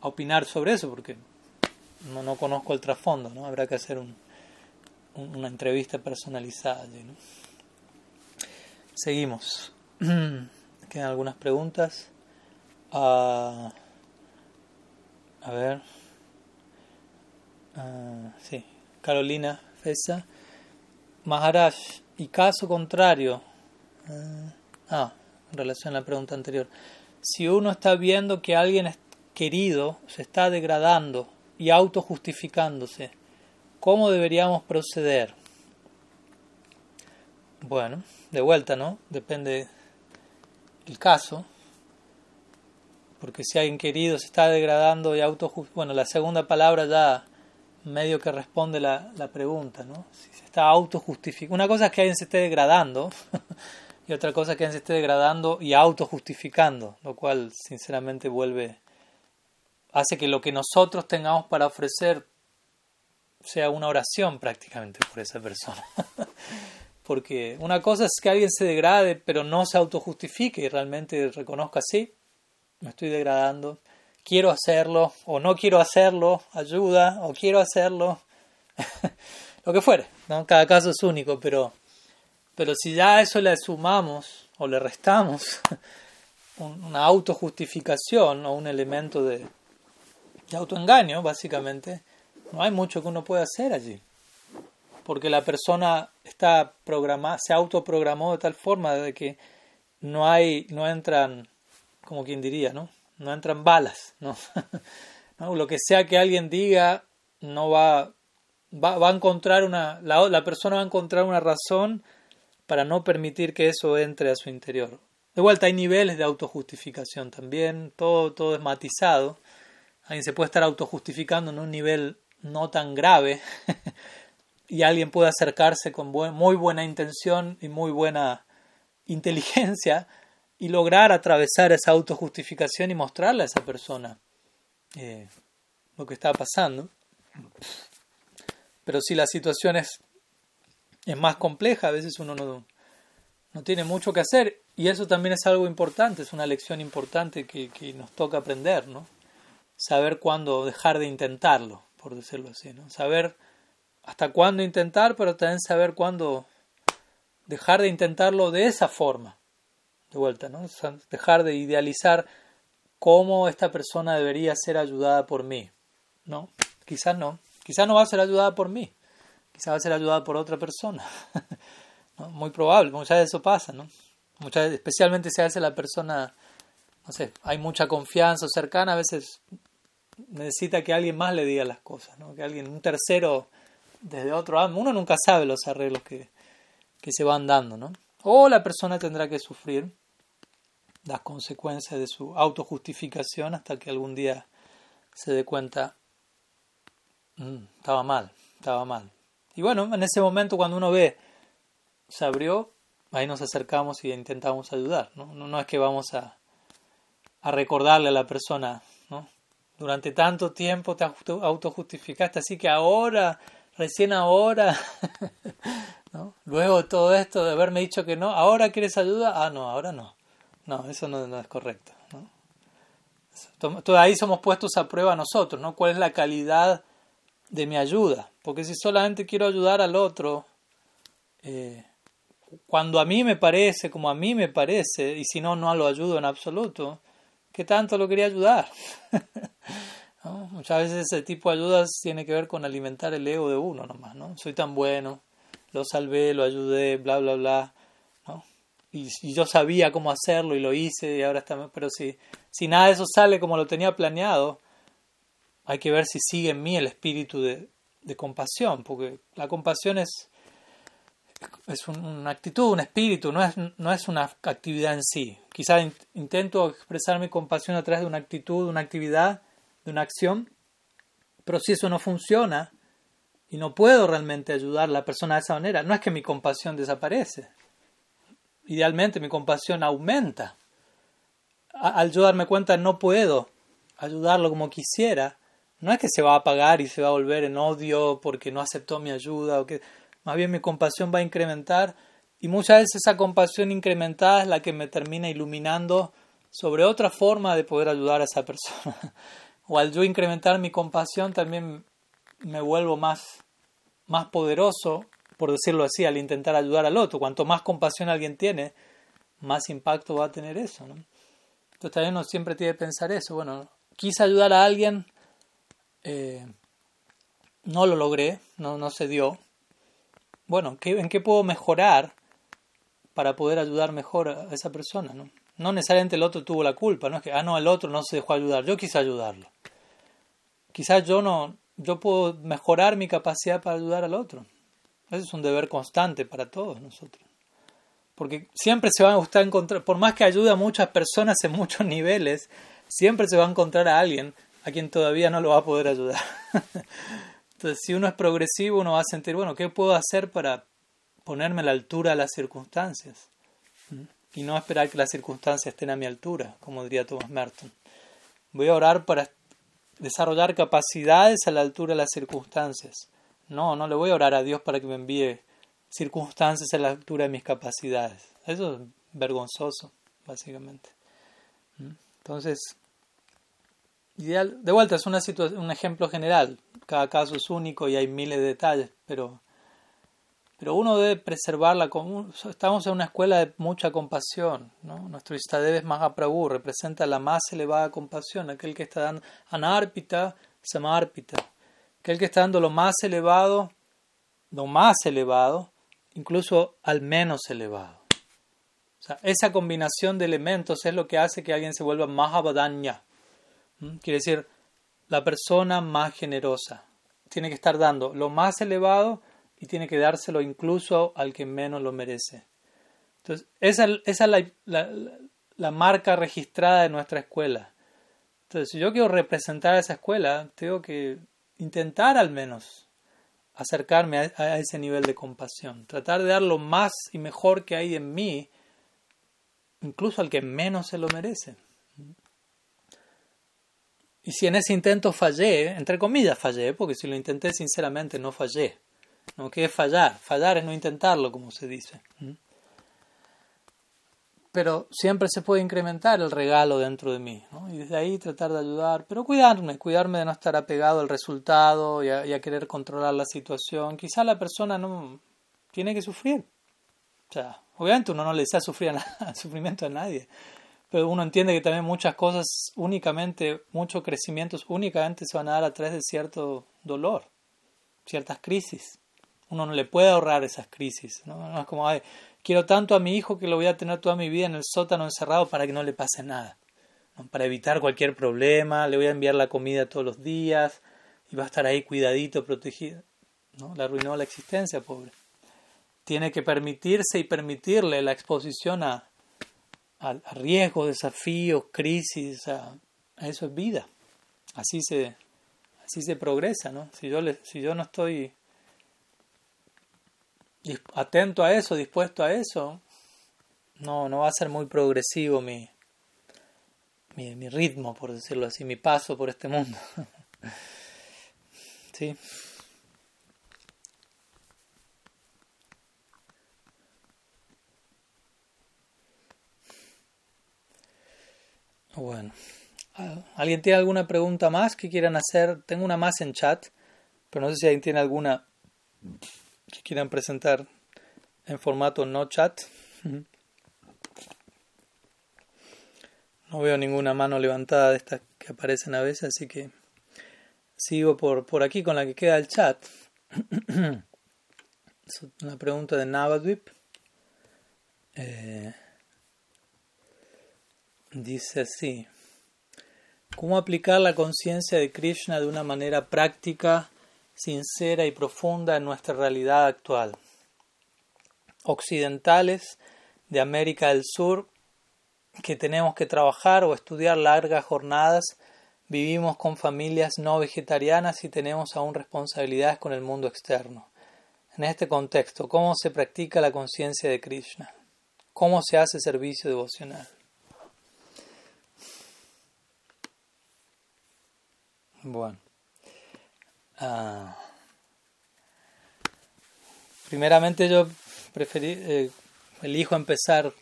opinar sobre eso porque no, no conozco el trasfondo, ¿no? Habrá que hacer un, una entrevista personalizada allí, ¿no? Seguimos. *clears throat* Quedan algunas preguntas. Uh, a ver. Uh, sí. Carolina Fesa. Maharaj, y caso contrario. Uh, ah, en relación a la pregunta anterior. Si uno está viendo que alguien querido se está degradando y autojustificándose, ¿cómo deberíamos proceder? Bueno, de vuelta, ¿no? Depende el caso. Porque si alguien querido se está degradando y autojustificando, bueno, la segunda palabra ya medio que responde la, la pregunta, ¿no? Si se está autojustificando. Una cosa es que alguien se esté degradando *laughs* y otra cosa es que alguien se esté degradando y autojustificando, lo cual sinceramente vuelve hace que lo que nosotros tengamos para ofrecer sea una oración prácticamente por esa persona. *laughs* Porque una cosa es que alguien se degrade, pero no se autojustifique y realmente reconozca, sí, me estoy degradando, quiero hacerlo o no quiero hacerlo, ayuda o quiero hacerlo, *laughs* lo que fuere, ¿no? cada caso es único, pero, pero si ya eso le sumamos o le restamos *laughs* una autojustificación o un elemento de, de autoengaño, básicamente, no hay mucho que uno pueda hacer allí. Porque la persona está programada, se autoprogramó de tal forma de que no hay, no entran, como quien diría, ¿no? No entran balas, *laughs* ¿no? Lo que sea que alguien diga, no va, va, va a encontrar una, la, la persona va a encontrar una razón para no permitir que eso entre a su interior. De vuelta, hay niveles de autojustificación también, todo, todo es matizado alguien se puede estar autojustificando en un nivel no tan grave *laughs* y alguien puede acercarse con muy buena intención y muy buena inteligencia y lograr atravesar esa autojustificación y mostrarle a esa persona eh, lo que está pasando. Pero si la situación es, es más compleja, a veces uno no, no tiene mucho que hacer y eso también es algo importante, es una lección importante que, que nos toca aprender, ¿no? saber cuándo dejar de intentarlo, por decirlo así, ¿no? Saber hasta cuándo intentar, pero también saber cuándo dejar de intentarlo de esa forma. De vuelta, ¿no? dejar de idealizar cómo esta persona debería ser ayudada por mí. ¿No? Quizás no. Quizás no va a ser ayudada por mí. Quizás va a ser ayudada por otra persona. *laughs* Muy probable, muchas veces eso pasa, ¿no? Muchas, especialmente si veces la persona, no sé, hay mucha confianza cercana, a veces necesita que alguien más le diga las cosas, ¿no? que alguien, un tercero desde otro ángulo, uno nunca sabe los arreglos que, que se van dando, ¿no? O la persona tendrá que sufrir las consecuencias de su autojustificación hasta que algún día se dé cuenta, mm, estaba mal, estaba mal. Y bueno, en ese momento cuando uno ve, se abrió, ahí nos acercamos y intentamos ayudar, ¿no? No, es que vamos a, a recordarle a la persona, ¿no? durante tanto tiempo te autojustificaste, así que ahora, recién ahora, *laughs* luego de todo esto de haberme dicho que no, ahora quieres ayuda, ah, no, ahora no. No, eso no, es correcto. ¿no? Ahí somos puestos a prueba nosotros, ¿no? ¿Cuál es la calidad de mi ayuda? Porque si solamente quiero ayudar al otro, eh, cuando a mí me parece, como a mí me parece, y si no, no lo ayudo en absoluto, ¿qué tanto lo quería ayudar? *laughs* Muchas veces ese tipo de ayudas tiene que ver con alimentar el ego de uno nomás, ¿no? Soy tan bueno, lo salvé, lo ayudé, bla, bla, bla, Y, yo sabía cómo hacerlo y lo hice y ahora está... Pero si, si nada de eso sale como lo tenía planeado, hay que ver si sigue en mí el espíritu de, de compasión, porque la compasión es, es una actitud, un espíritu, no es, no es una actividad en sí. Quizás intento expresar mi compasión a través de una actitud, una actividad, de una acción, pero si eso no funciona y no puedo realmente ayudar a la persona de esa manera, no es que mi compasión desaparece. Idealmente mi compasión aumenta. Al yo darme cuenta no puedo ayudarlo como quisiera, no es que se va a apagar y se va a volver en odio porque no aceptó mi ayuda, o que más bien mi compasión va a incrementar y muchas veces esa compasión incrementada es la que me termina iluminando sobre otra forma de poder ayudar a esa persona. *laughs* o al yo incrementar mi compasión también me vuelvo más más poderoso, por decirlo así, al intentar ayudar al otro. Cuanto más compasión alguien tiene, más impacto va a tener eso. Entonces también uno siempre tiene que pensar eso. Bueno, quise ayudar a alguien, eh, no lo logré, no, no se dio. Bueno, ¿en qué puedo mejorar para poder ayudar mejor a esa persona? ¿no? no necesariamente el otro tuvo la culpa, no es que, ah, no, el otro no se dejó ayudar, yo quise ayudarlo. Quizás yo no, yo puedo mejorar mi capacidad para ayudar al otro. Eso es un deber constante para todos nosotros. Porque siempre se va a encontrar, por más que ayude a muchas personas en muchos niveles, siempre se va a encontrar a alguien a quien todavía no lo va a poder ayudar. *laughs* Entonces, si uno es progresivo, uno va a sentir, bueno, ¿qué puedo hacer para ponerme a la altura de las circunstancias? ¿Mm? Y no esperar que las circunstancias estén a mi altura, como diría Thomas Merton. Voy a orar para desarrollar capacidades a la altura de las circunstancias. No, no le voy a orar a Dios para que me envíe circunstancias a la altura de mis capacidades. Eso es vergonzoso, básicamente. ¿Mm? Entonces, ideal, de vuelta, es una un ejemplo general. Cada caso es único y hay miles de detalles, pero pero uno debe preservarla. Estamos en una escuela de mucha compasión. ¿no? Nuestro Istadev es Mahaprabhu, representa la más elevada compasión, aquel que está dando Anarpita, Samarpita, aquel que está dando lo más elevado, lo más elevado, incluso al menos elevado. O sea, esa combinación de elementos es lo que hace que alguien se vuelva Mahabadanya. Quiere decir, la persona más generosa. Tiene que estar dando lo más elevado y tiene que dárselo incluso al que menos lo merece. Entonces, esa, esa es la, la, marca registrada de nuestra escuela. Entonces, si yo quiero representar a esa escuela, tengo que intentar al menos acercarme a, ese nivel de compasión, tratar de dar lo más y mejor que hay en mí, incluso al que menos se lo merece. Y si en ese intento fallé, entre comillas fallé, porque si lo intenté sinceramente no fallé, ¿no? ¿Qué es fallar? Fallar es no intentarlo, como se dice. Pero siempre se puede incrementar el regalo dentro de mí, ¿no? y desde ahí tratar de ayudar, pero cuidarme, cuidarme de no estar apegado al resultado y a, querer controlar la situación. Quizá la persona no tiene que sufrir. O sea, obviamente uno no le desea sufrir *laughs* sufrimiento a nadie, pero uno entiende que también muchas cosas únicamente, muchos crecimientos únicamente se van a dar a través de cierto dolor, ciertas crisis uno no le puede ahorrar esas crisis. ¿no? es como, quiero tanto a mi hijo que lo voy a tener toda mi vida en el sótano encerrado para que no le pase nada. Para evitar cualquier problema, le voy a enviar la comida todos los días y va a estar ahí cuidadito, protegido. ¿no? Le arruinó la existencia, pobre. Tiene que permitirse y permitirle la exposición a, a, riesgos, desafíos, crisis. A, eso es vida. Así se, así se progresa. ¿no? Si, yo le, si yo no estoy atento a eso, dispuesto a eso, no, no va a ser muy progresivo mi, mi, mi ritmo, por decirlo así, mi paso por este mundo. *laughs* ¿Sí? Bueno, ¿alguien tiene alguna pregunta más que quieran hacer? Tengo una más en chat, pero no sé si alguien tiene alguna que quieran presentar en formato no chat. No veo ninguna mano levantada de estas que aparecen a veces, así que sigo por, por aquí con la que queda el chat. *coughs* es una pregunta de Navadvip. Eh, dice así. ¿Cómo aplicar la conciencia de Krishna de una manera práctica sincera y profunda en nuestra realidad actual. Occidentales de América del Sur que tenemos que trabajar o estudiar largas jornadas vivimos con familias no vegetarianas y tenemos aún responsabilidades con el mundo externo. En este contexto, ¿cómo se practica la conciencia de Krishna? ¿Cómo se hace servicio devocional? Bueno. Ah. primeramente yo preferí, eh, elijo empezar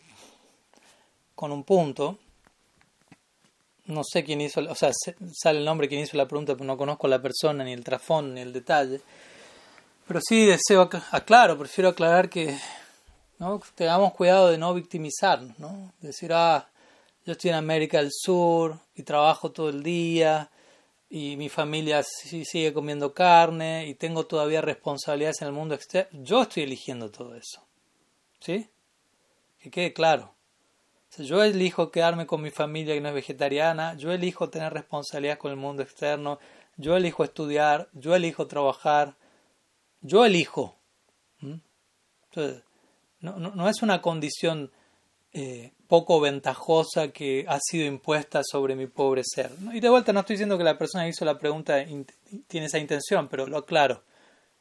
con un punto. No sé quién hizo, o sea, sale el nombre quién hizo la pregunta, pero no conozco la persona, ni el trasfondo, ni el detalle. Pero sí deseo aclaro, prefiero aclarar que ¿no? tengamos cuidado de no victimizarnos, ¿no? Decir, ah, yo estoy en América del Sur y trabajo todo el día y mi familia sigue comiendo carne y tengo todavía responsabilidades en el mundo externo. Yo estoy eligiendo todo eso. ¿Sí? Que quede claro. yo elijo quedarme con mi familia que no es vegetariana, yo elijo tener responsabilidades con el mundo externo, yo elijo estudiar, yo elijo trabajar, yo elijo. Entonces, no, no, no, es una condición eh, poco ventajosa que ha sido impuesta sobre mi pobre ser. Y de vuelta no estoy diciendo que la persona que hizo la pregunta tiene esa intención, pero lo aclaro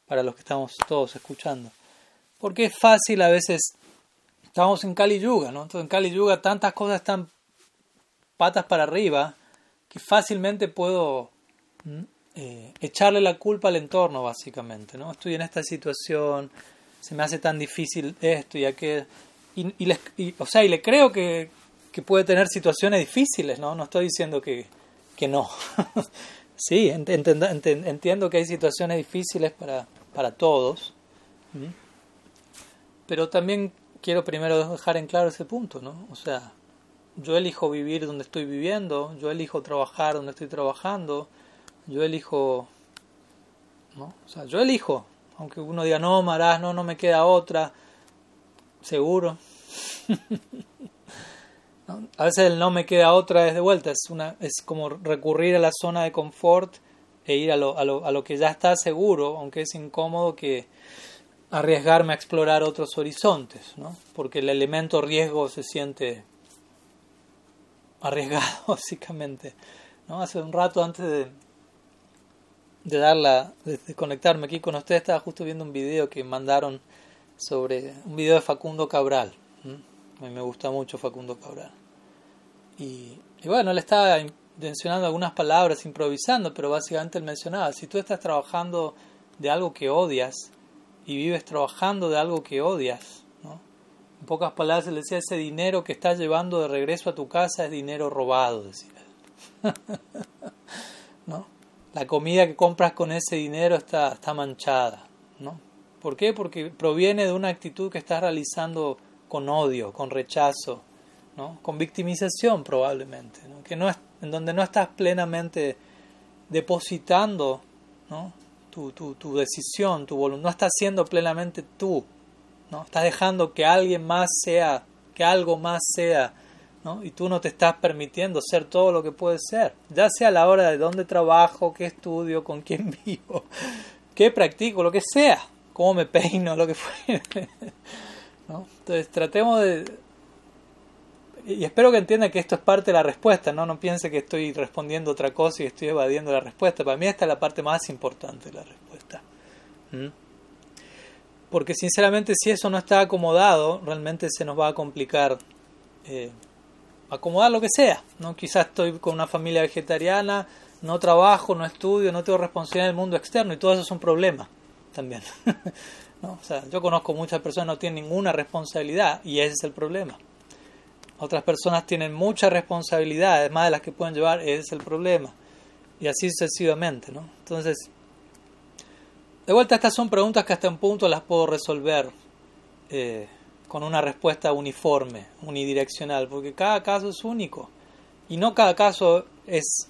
para los que estamos todos escuchando. Porque es fácil a veces, estamos en Kali Yuga, ¿no? Entonces en Kali Yuga tantas cosas están patas para arriba que fácilmente puedo eh, echarle la culpa al entorno, básicamente, ¿no? Estoy en esta situación, se me hace tan difícil esto y aquello. Y, y, o sea, y le creo que, que, puede tener situaciones difíciles, ¿no? No estoy diciendo que, que no. *laughs* sí, entiendo que hay situaciones difíciles para, para todos. Pero también quiero primero dejar en claro ese punto, ¿no? O sea, yo elijo vivir donde estoy viviendo, yo elijo trabajar donde estoy trabajando, yo elijo, ¿no? O sea, yo elijo, aunque uno diga, no, Marás, no, no me queda otra, seguro. A veces el no me queda otra es de vuelta, es, una, es como recurrir a la zona de confort e ir a lo, a lo, a lo que ya está seguro, aunque es incómodo que arriesgarme a explorar otros horizontes, ¿no? porque el elemento riesgo se siente arriesgado, *laughs* básicamente. ¿no? Hace un rato antes de, de darla, de conectarme aquí con ustedes, estaba justo viendo un video que mandaron sobre un video de Facundo Cabral. A mí me gusta mucho Facundo Cabral. Y, y bueno, él estaba mencionando algunas palabras, improvisando, pero básicamente él mencionaba, si tú estás trabajando de algo que odias y vives trabajando de algo que odias, en pocas palabras él decía, ese dinero que estás llevando de regreso a tu casa es dinero robado, decía *laughs* ¿no? la comida que compras con ese dinero está, está manchada. ¿no? ¿Por qué? Porque proviene de una actitud que estás realizando con odio, con rechazo, ¿no? con victimización probablemente. Que no es, en donde no estás plenamente depositando ¿no? tu, tu, tu decisión, tu voluntad, no estás siendo plenamente tú, ¿no? estás dejando que alguien más sea, que algo más sea ¿no? Y tú no te estás permitiendo ser todo lo que puedes ser, ya sea a la hora de dónde trabajo, qué estudio, con quién *laughs* vivo, qué practico, lo que sea, cómo me peino, lo que fuere. *laughs* ¿no? Entonces tratemos de... Y espero que entiendan que esto es parte de la respuesta, ¿no? No piense que estoy respondiendo otra cosa y estoy evadiendo la respuesta. Para mí esta es la parte más importante de la respuesta. Porque sinceramente si eso no está acomodado, realmente se nos va a complicar eh, acomodar lo que sea. ¿no? Quizás estoy con una familia vegetariana, no trabajo, no estudio, no tengo responsabilidad en el mundo externo y todo eso es un problema también. *laughs* ¿no? O sea, yo conozco muchas personas que no tienen ninguna responsabilidad y ese es el problema. Otras personas tienen muchas responsabilidades, más de las que pueden llevar, ese es el problema. Y así sucesivamente. ¿no? Entonces, de vuelta, estas son preguntas que hasta un punto las puedo resolver. Eh, con una respuesta uniforme, unidireccional, porque cada caso es único y no cada caso es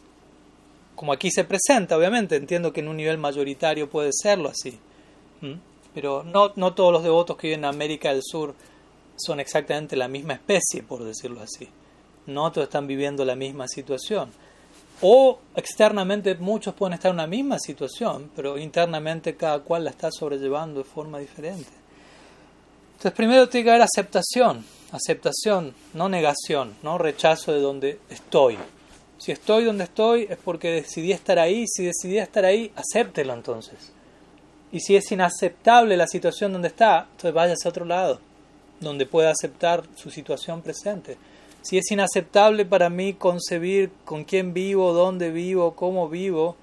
como aquí se presenta, obviamente, entiendo que en un nivel mayoritario puede serlo así, pero no, no todos los devotos que viven en América del Sur son exactamente la misma especie, por decirlo así, no todos están viviendo la misma situación. O externamente muchos pueden estar en una misma situación, pero internamente cada cual la está sobrellevando de forma diferente. Entonces primero tiene que haber aceptación, aceptación, no negación, no rechazo de donde estoy. Si estoy donde estoy es porque decidí estar ahí. Si decidí estar ahí, acéptelo entonces. Y si es inaceptable la situación donde está, entonces váyase a otro lado, donde pueda aceptar su situación presente. Si es inaceptable para mí concebir con quién vivo, dónde vivo, cómo vivo,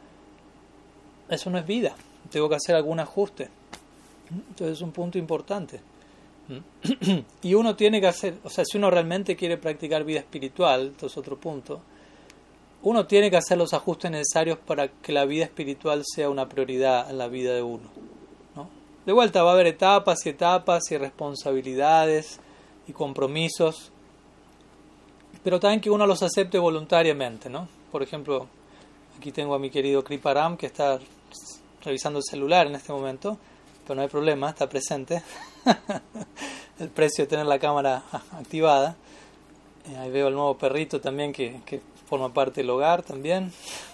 eso no es vida. Tengo que hacer algún ajuste. Entonces es un punto importante. *clears throat* Y uno tiene que hacer, o sea, si uno realmente quiere practicar vida espiritual, esto es otro punto, uno tiene que hacer los ajustes necesarios para que la vida espiritual sea una prioridad en la vida de uno. ¿no? De vuelta va a haber etapas y etapas y responsabilidades y compromisos, pero también que uno los acepte voluntariamente. ¿no? Por ejemplo, aquí tengo a mi querido Kriparam que está revisando el celular en este momento, pero no hay problema, está presente. *laughs* el precio de tener la cámara *laughs* activada. Eh, ahí veo el nuevo perrito también que, que forma parte del hogar también.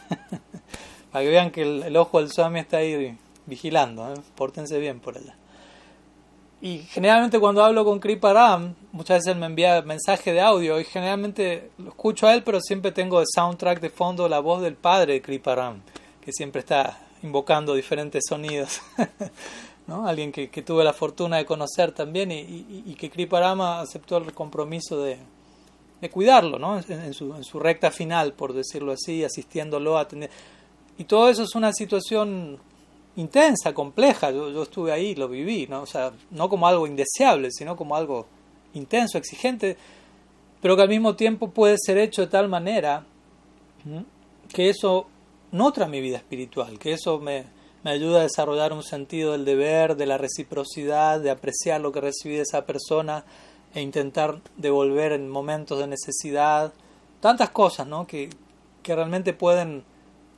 *laughs* Para que vean que el, ojo del Swami está ahí vigilando, ¿eh? pórtense bien por allá. Y generalmente cuando hablo con Kriparam, muchas veces me envía mensaje de audio y generalmente lo escucho a él, pero siempre tengo de soundtrack de fondo la voz del padre de Kriparam, que siempre está invocando diferentes sonidos. *laughs* ¿no? Alguien que, que, tuve la fortuna de conocer también y, y, y que Kriparama aceptó el compromiso de, de cuidarlo, ¿no? En, su, en, su, recta final, por decirlo así, asistiéndolo a atender. Y todo eso es una situación intensa, compleja. Yo, yo, estuve ahí, lo viví, ¿no? O sea, no como algo indeseable, sino como algo intenso, exigente, pero que al mismo tiempo puede ser hecho de tal manera que eso nutra mi vida espiritual, que eso me, me ayuda a desarrollar un sentido del deber, de la reciprocidad, de apreciar lo que recibí de esa persona e intentar devolver en momentos de necesidad, tantas cosas ¿no? que, que realmente pueden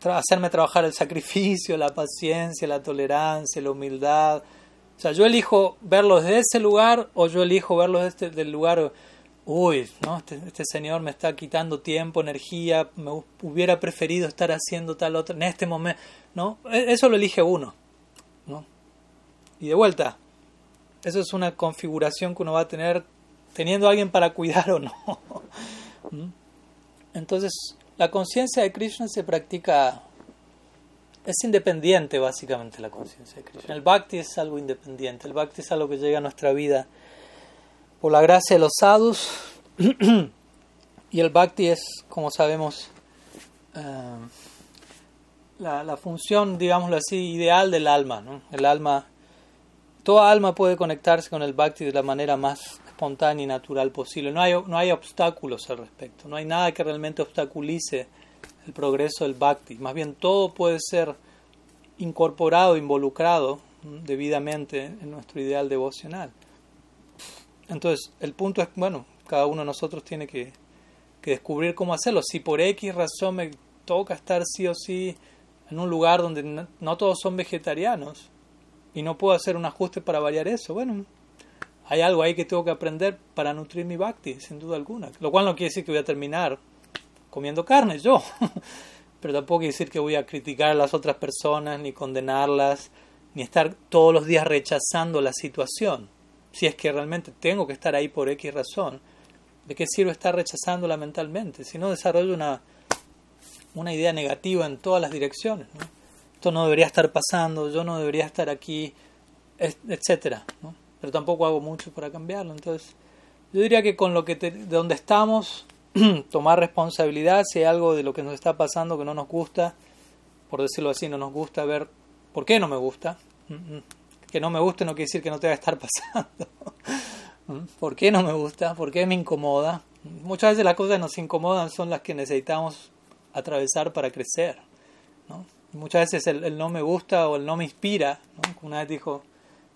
hacerme trabajar el sacrificio, la paciencia, la tolerancia, la humildad. O sea, yo elijo verlo desde ese lugar o yo elijo verlo desde el lugar, uy, ¿no? Este, este, señor me está quitando tiempo, energía, me hubiera preferido estar haciendo tal otra en este momento, ¿no? E, eso lo elige uno, ¿no? Y de vuelta, eso es una configuración que uno va a tener teniendo a alguien para cuidar o no. *laughs* ¿Mm? Entonces, la conciencia de Krishna se practica, es independiente básicamente la conciencia de Krishna. El bhakti es algo independiente, el bhakti es algo que llega a nuestra vida por la gracia de los sadhus. *clears throat* y el bhakti es, como sabemos, uh, la, función, digámoslo así, ideal del alma. El alma, toda alma puede conectarse con el bhakti de la manera más espontánea y natural posible. No hay, no hay obstáculos al respecto, no hay nada que realmente obstaculice el progreso del bhakti. Más bien todo puede ser incorporado, involucrado debidamente en nuestro ideal devocional. Entonces, el punto es, bueno, cada uno de nosotros tiene que, que descubrir cómo hacerlo. Si por X razón me toca estar sí o sí en un lugar donde no, no todos son vegetarianos y no puedo hacer un ajuste para variar eso, bueno, hay algo ahí que tengo que aprender para nutrir mi bhakti, sin duda alguna. Lo cual no quiere decir que voy a terminar comiendo carne yo, *laughs* pero tampoco quiere decir que voy a criticar a las otras personas, ni condenarlas, ni estar todos los días rechazando la situación. Si es que realmente tengo que estar ahí por X razón, ¿de qué sirve estar rechazándola mentalmente? Si no desarrollo una, una idea negativa en todas las direcciones. ¿no? Esto no debería estar pasando, yo no debería estar aquí, etcétera. ¿no? Pero tampoco hago mucho para cambiarlo. Entonces, yo diría que con lo que de donde estamos, *clears throat* tomar responsabilidad si hay algo de lo que nos está pasando que no nos gusta, por decirlo así, no nos gusta ver por qué no me gusta. Que no me guste no quiere decir que no te va a estar *laughs* pasando. ¿Por qué no me gusta? ¿Por qué me incomoda? Muchas veces las cosas que nos incomodan son las que necesitamos atravesar para crecer. ¿no? Muchas veces el, el, no me gusta o el no me inspira. ¿no? Una vez dijo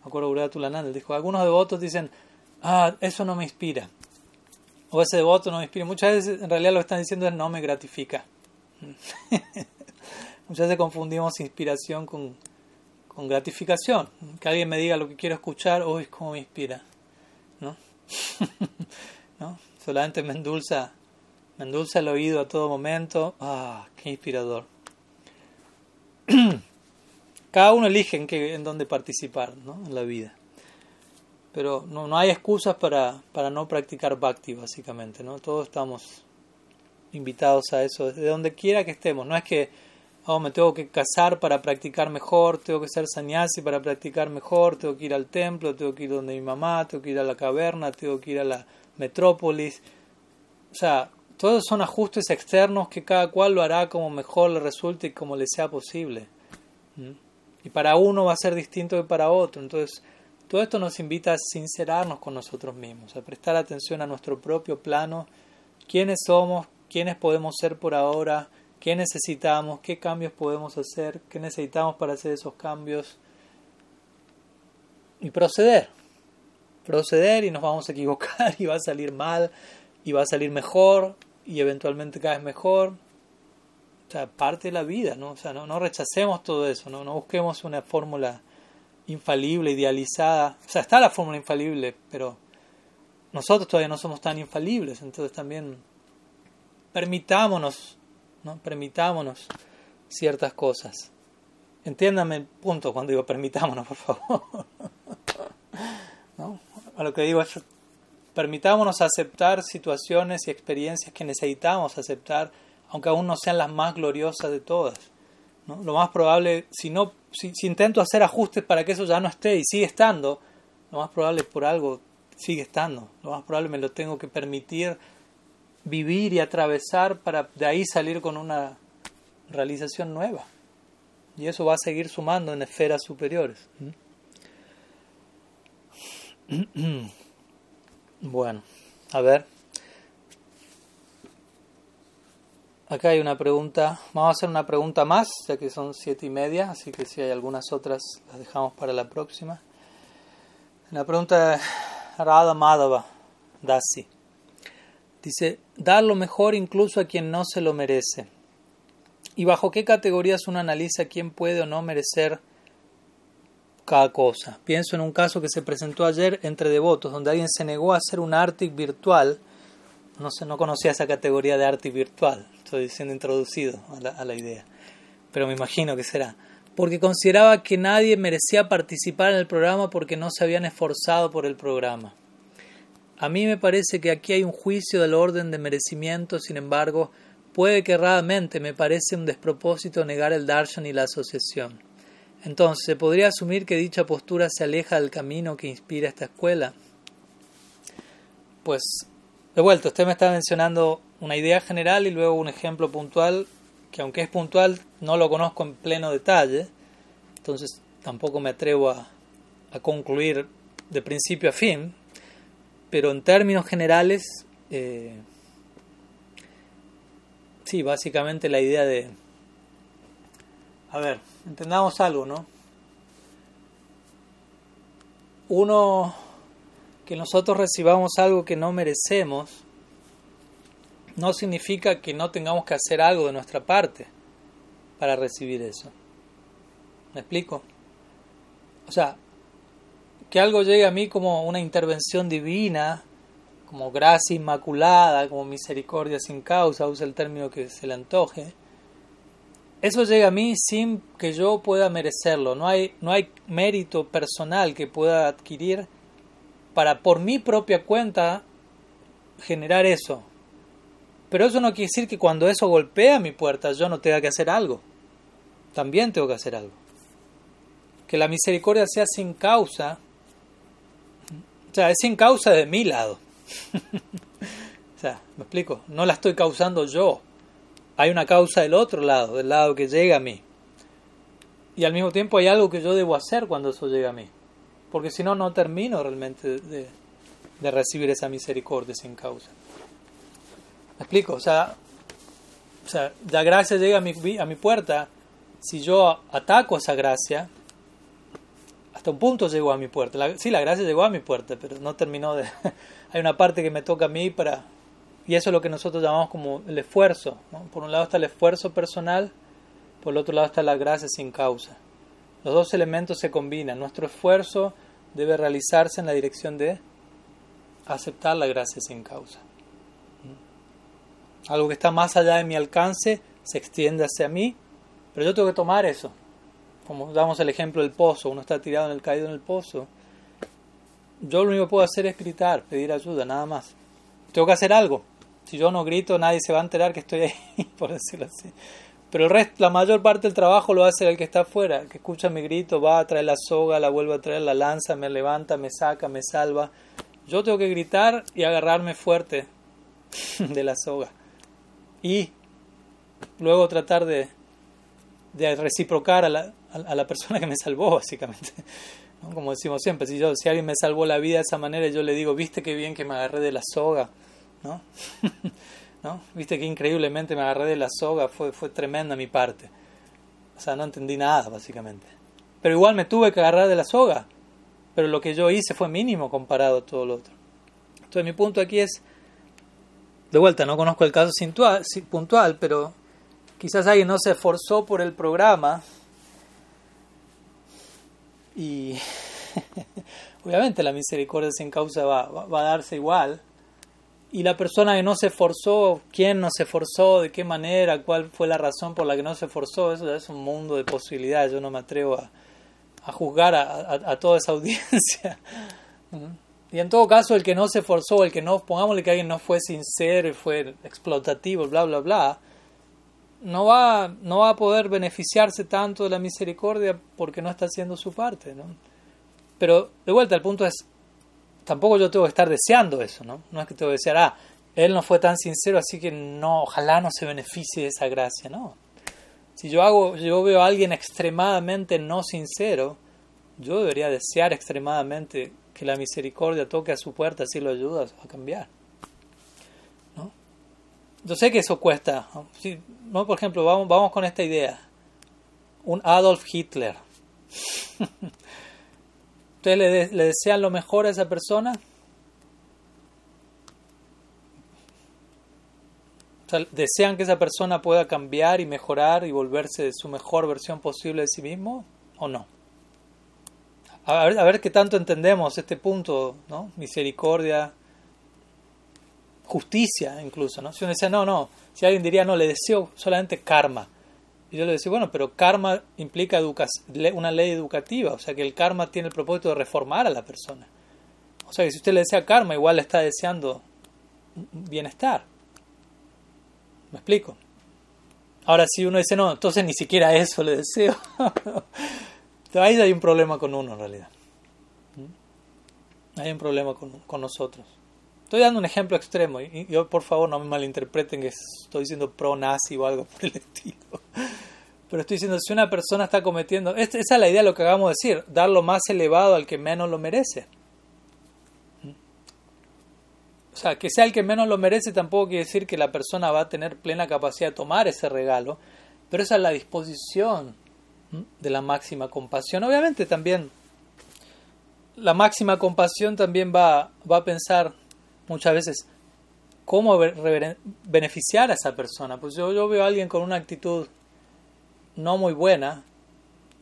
acuerdo Gurú Tulananda, dijo, algunos devotos dicen, ah, eso no me inspira, o ese devoto no me inspira. Muchas veces en realidad lo que están diciendo es no me gratifica. *laughs* Muchas veces confundimos inspiración con, con gratificación. Que alguien me diga lo que quiero escuchar, uy, cómo me inspira. ¿No? *laughs* ¿No? Solamente me endulza, me endulza el oído a todo momento. Ah, qué inspirador. *clears throat* Cada uno elige en, qué, en dónde participar ¿no? en la vida. Pero no, no hay excusas para, para no practicar bhakti, básicamente. ¿no? Todos estamos invitados a eso, desde donde quiera que estemos. No es que oh, me tengo que casar para practicar mejor, tengo que ser sannyasi para practicar mejor, tengo que ir al templo, tengo que ir donde mi mamá, tengo que ir a la caverna, tengo que ir a la metrópolis. O sea, todos son ajustes externos que cada cual lo hará como mejor le resulte y como le sea posible. ¿Mm? Y para uno va a ser distinto que para otro. Entonces, todo esto nos invita a sincerarnos con nosotros mismos, a prestar atención a nuestro propio plano, quiénes somos, quiénes podemos ser por ahora, qué necesitamos, qué cambios podemos hacer, qué necesitamos para hacer esos cambios y proceder. Proceder y nos vamos a equivocar *laughs* y va a salir mal y va a salir mejor y eventualmente cada vez mejor. Parte de la vida, ¿no? O sea, no, no rechacemos todo eso, ¿no? No busquemos una fórmula infalible, idealizada. O sea, está la fórmula infalible, pero nosotros todavía no somos tan infalibles, entonces también permitámonos, ¿no? Permitámonos ciertas cosas. Entiéndame el punto cuando digo permitámonos, por favor. *laughs* ¿No? A lo que digo es permitámonos aceptar situaciones y experiencias que necesitamos aceptar, aunque aún no sean las más gloriosas de todas. Lo más probable, si, no, si, si, intento hacer ajustes para que eso ya no esté y sigue estando, lo más probable por algo sigue estando. Lo más probable me lo tengo que permitir vivir y atravesar para de ahí salir con una realización nueva. Y eso va a seguir sumando en esferas superiores. *clears throat* Bueno, a ver. Acá hay una pregunta. Vamos a hacer una pregunta más, ya que son siete y media, así que si hay algunas otras las dejamos para la próxima. La pregunta de Radha Madhava Dasi. Dice, dar lo mejor incluso a quien no se lo merece. ¿Y bajo qué categorías uno analiza quién puede o no merecer cada cosa? Pienso en un caso que se presentó ayer entre devotos, donde alguien se negó a hacer un arte virtual. No, sé, no conocía esa categoría de arte virtual, estoy siendo introducido a la, idea, pero me imagino que será. Porque consideraba que nadie merecía participar en el programa porque no se habían esforzado por el programa. A mí me parece que aquí hay un juicio del orden de merecimiento, sin embargo, puede que erradamente me parece un despropósito negar el darshan y la asociación. Entonces, ¿se podría asumir que dicha postura se aleja del camino que inspira esta escuela? Pues, de vuelta, usted me está mencionando una idea general y luego un ejemplo puntual, que aunque es puntual, no lo conozco en pleno detalle, entonces tampoco me atrevo a, a concluir de principio a fin, pero en términos generales, eh, sí, básicamente la idea de... A ver, entendamos algo, ¿no? Uno, que nosotros recibamos algo que no merecemos, no significa que no tengamos que hacer algo de nuestra parte para recibir eso. ¿Me explico? O sea, que algo llegue a mí como una intervención divina, como gracia inmaculada, como misericordia sin causa, usa el término que se le antoje, eso llega a mí sin que yo pueda merecerlo. No hay, no hay mérito personal que pueda adquirir para por mi propia cuenta generar eso. Pero eso no quiere decir que cuando eso golpea mi puerta yo no tenga que hacer algo. También tengo que hacer algo. Que la misericordia sea sin causa o sea, es sin causa de mi lado. *laughs* o sea, ¿me explico? No la estoy causando yo. Hay una causa del otro lado, del lado que llega a mí. Y al mismo tiempo hay algo que yo debo hacer cuando eso llega a mí. Porque si no, no termino realmente de, de recibir esa misericordia sin causa. ¿Me explico? O sea, o sea, la gracia llega a mi, puerta. Si yo ataco esa gracia, hasta un punto llegó a mi puerta. sí, la gracia llegó a mi puerta, pero no terminó de... *laughs* Hay una parte que me toca a mí para... Y eso es lo que nosotros llamamos como el esfuerzo. Por un lado está el esfuerzo personal, por el otro lado está la gracia sin causa. Los dos elementos se combinan. Nuestro esfuerzo debe realizarse en la dirección de aceptar la gracia sin causa. Algo que está más allá de mi alcance se extiende hacia mí, pero yo tengo que tomar eso como damos el ejemplo del pozo, uno está tirado en el caído en el pozo, yo lo único que puedo hacer es gritar, pedir ayuda, nada más. Tengo que hacer algo. Si yo no grito, nadie se va a enterar que estoy ahí, *laughs* por decirlo así. Pero el resto, la mayor parte del trabajo lo hace el que está afuera, que escucha mi grito, va a traer la soga, la vuelve a traer, la lanza, me levanta, me saca, me salva. Yo tengo que gritar y agarrarme fuerte *laughs* de la soga. Y luego tratar de, de reciprocar a la, a la persona que me salvó, *laughs* básicamente. Como decimos siempre, si, si alguien me salvó la vida de esa manera, yo le digo, viste qué bien que me agarré de la soga, ¿no? *laughs* ¿No? Viste qué increíblemente me agarré de la soga, fue, fue tremenda mi parte. O sea, no entendí nada, básicamente. Pero igual me tuve que agarrar de la soga. Pero lo que yo hice fue mínimo comparado a todo lo otro. Entonces mi punto aquí es, de vuelta, no conozco el caso puntual, pero quizás alguien no se esforzó por el programa y *laughs* obviamente la misericordia sin causa va, va, a darse igual. Y la persona que no se esforzó, quién no se esforzó, de qué manera, cuál fue la razón por la que no se esforzó, eso es un mundo de posibilidades. Yo no me atrevo a, a juzgar a, toda esa *laughs* audiencia. Y en todo caso, el que no se esforzó, el que no, pongámosle que alguien no fue sincero, fue explotativo, bla, bla, bla, no va, no va a poder beneficiarse tanto de la misericordia porque no está haciendo su parte. ¿no? Pero de vuelta, el punto es, tampoco yo tengo que estar deseando eso, ¿no? No es que tengo que desear, ah, él no fue tan sincero, así que no, ojalá no se beneficie de esa gracia, no. Si yo hago, yo veo a alguien extremadamente no sincero, yo debería desear extremadamente que la misericordia toque a su puerta, así lo ayuda a cambiar. Yo sé que eso cuesta. ¿no? Por ejemplo, vamos, vamos con esta idea. Un Adolf Hitler. *laughs* ¿Ustedes le, desean lo mejor a esa persona? ¿Desean que esa persona pueda cambiar y mejorar y volverse su mejor versión posible de sí mismo o no? A ver, a ver qué tanto entendemos este punto, ¿no? Misericordia, justicia incluso, ¿no? Si uno dice, no, no, si alguien diría, no, le deseo solamente karma. Y yo le decía, bueno, pero karma implica una ley educativa, o sea que el karma tiene el propósito de reformar a la persona. O sea que si usted le desea karma, igual le está deseando bienestar. ¿Me explico? Ahora, si uno dice, no, entonces ni siquiera eso le deseo, *laughs* ahí hay un problema con uno en realidad. ¿Mm? Hay un problema con, nosotros. Estoy dando un ejemplo extremo y yo por favor no me malinterpreten que estoy diciendo pro-nazi o algo por el *laughs* estilo. Pero estoy diciendo, si una persona está cometiendo, esa es la idea de lo que acabamos de decir, dar lo más elevado al que menos lo merece. O sea, que sea el que menos lo merece tampoco quiere decir que la persona va a tener plena capacidad de tomar ese regalo, pero esa es la disposición de la máxima compasión. Obviamente también la máxima compasión también va, va a pensar muchas veces cómo beneficiar a esa persona. Pues yo, yo veo a alguien con una actitud no muy buena,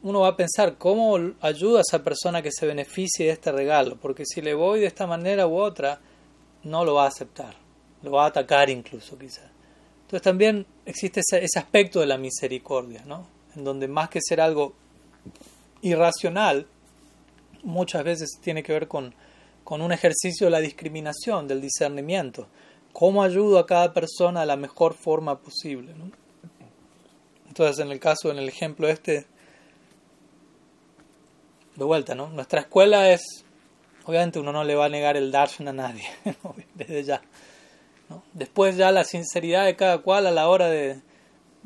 uno va a pensar cómo ayuda a esa persona que se beneficie de este regalo, porque si le voy de esta manera u otra, no lo va a aceptar, lo va a atacar incluso quizás. Entonces también existe ese, ese aspecto de la misericordia, ¿no? Donde más que ser algo irracional, muchas veces tiene que ver con con un ejercicio de la discriminación, del discernimiento. ¿Cómo ayudo a cada persona de la mejor forma posible? Entonces, en el caso, en el ejemplo este, de vuelta, ¿no? Nuestra escuela es, obviamente uno no le va a negar el darshan a nadie, *laughs* desde ya. Después ya la sinceridad de cada cual a la hora de,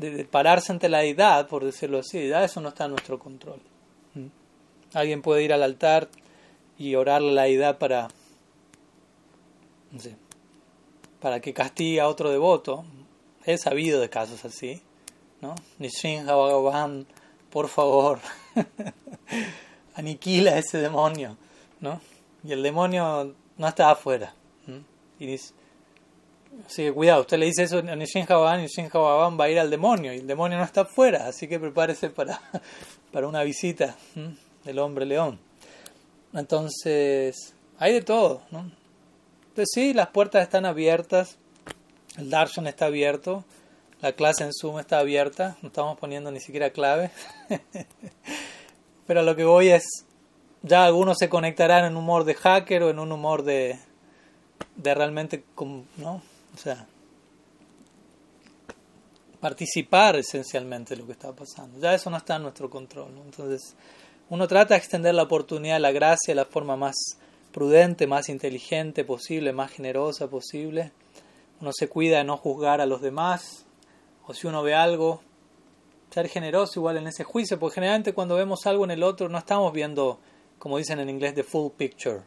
de, pararse ante la edad, por decirlo así, ya eso no está en nuestro control. Alguien puede ir al altar y orar la idea para, para que castigue a otro devoto. He sabido de casos así, ¿no? Por favor, *laughs* aniquila a ese demonio, ¿no? Y el demonio no está afuera. Y dice, así que cuidado, usted le dice eso a Nishinja Bhagavan, Nishinja Bhagavan va a ir al demonio, y el demonio no está afuera, así que prepárese para, *laughs* para una visita del hombre león. Entonces, hay de todo, ¿no? Entonces sí, las puertas están abiertas, el darshan está abierto, la clase en Zoom está abierta, no estamos poniendo ni siquiera clave. *laughs* Pero lo que voy es, ya algunos se conectarán en humor de hacker o en un humor de, de realmente, ¿no? O sea, participar esencialmente de lo que está pasando. Ya eso no está en nuestro control. Entonces, uno trata de extender la oportunidad la gracia de la forma más prudente, más inteligente posible, más generosa posible. Uno se cuida de no juzgar a los demás, o si uno ve algo, ser generoso igual en ese juicio, porque generalmente cuando vemos algo en el otro no estamos viendo, como dicen en inglés, the full picture.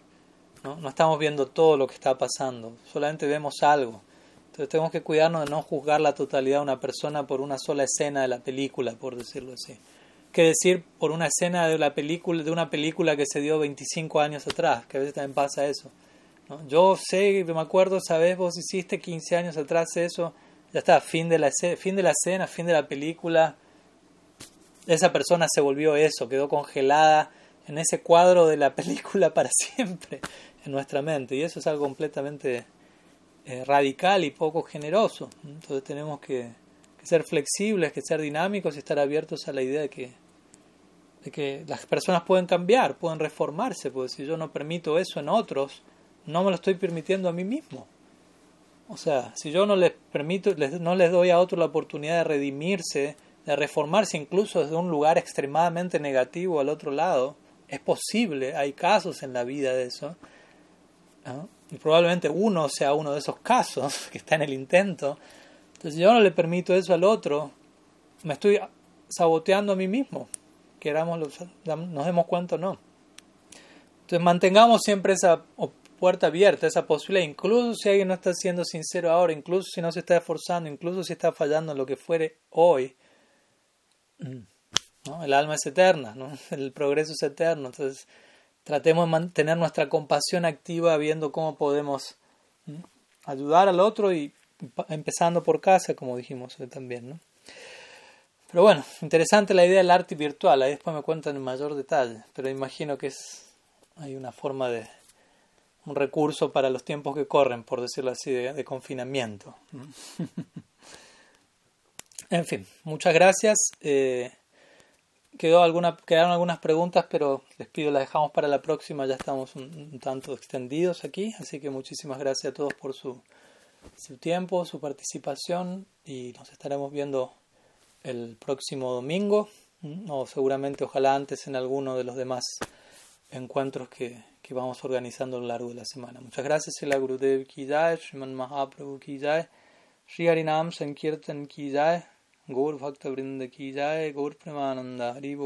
¿no? no estamos viendo todo lo que está pasando, solamente vemos algo. Entonces tenemos que cuidarnos de no juzgar la totalidad de una persona por una sola escena de la película, por decirlo así. Que decir por una escena de, la película, de una película que se dio 25 años atrás, que a veces también pasa eso. Yo sé, me acuerdo, sabes, vos hiciste 15 años atrás eso, ya está, fin de la, fin de la escena, fin de la película. Esa persona se volvió eso, quedó congelada en ese cuadro de la *laughs* película para siempre en nuestra mente. Y eso es algo completamente eh, radical y poco generoso. Entonces tenemos que, ser flexibles, que ser dinámicos y estar abiertos a la idea de que, de que las personas pueden cambiar, pueden reformarse, porque si yo no permito eso en otros, no me lo estoy permitiendo a mí mismo. O sea, si yo no les permito, les, no les doy a otros la oportunidad de redimirse, de reformarse incluso desde un lugar extremadamente negativo al otro lado, es posible, hay casos en la vida de eso, probablemente uno sea uno de esos casos *laughs* que está en el intento. Entonces, si yo no le permito eso al otro, me estoy saboteando a mí mismo, queramos nos demos cuenta o no. Entonces, mantengamos siempre esa puerta abierta, esa posibilidad, incluso si alguien no está siendo sincero ahora, incluso si no se está esforzando, incluso si está fallando en lo que fuere hoy. ¿no? El alma es eterna, *laughs* el progreso es eterno. Entonces, tratemos de mantener nuestra compasión activa viendo cómo podemos ayudar al otro y empezando por casa, como dijimos también. ¿no? Pero bueno, interesante la idea del arte virtual, ahí después me cuentan en mayor detalle, pero imagino que es hay una forma de un recurso para los tiempos que corren, por decirlo así, de, confinamiento. *laughs* en fin, muchas gracias. Eh, quedó alguna, quedaron algunas preguntas, pero les pido las dejamos para la próxima. Ya estamos un, tanto extendidos aquí, así que muchísimas gracias a todos por su, su tiempo, su participación y nos estaremos viendo el próximo domingo o seguramente ojalá antes en alguno de los demás encuentros que, que vamos organizando a lo largo de la semana. Muchas gracias, Mahaprabhu Harinam गौर भक्त वृंद की जाए गौर प्रेमानंदा हरिवो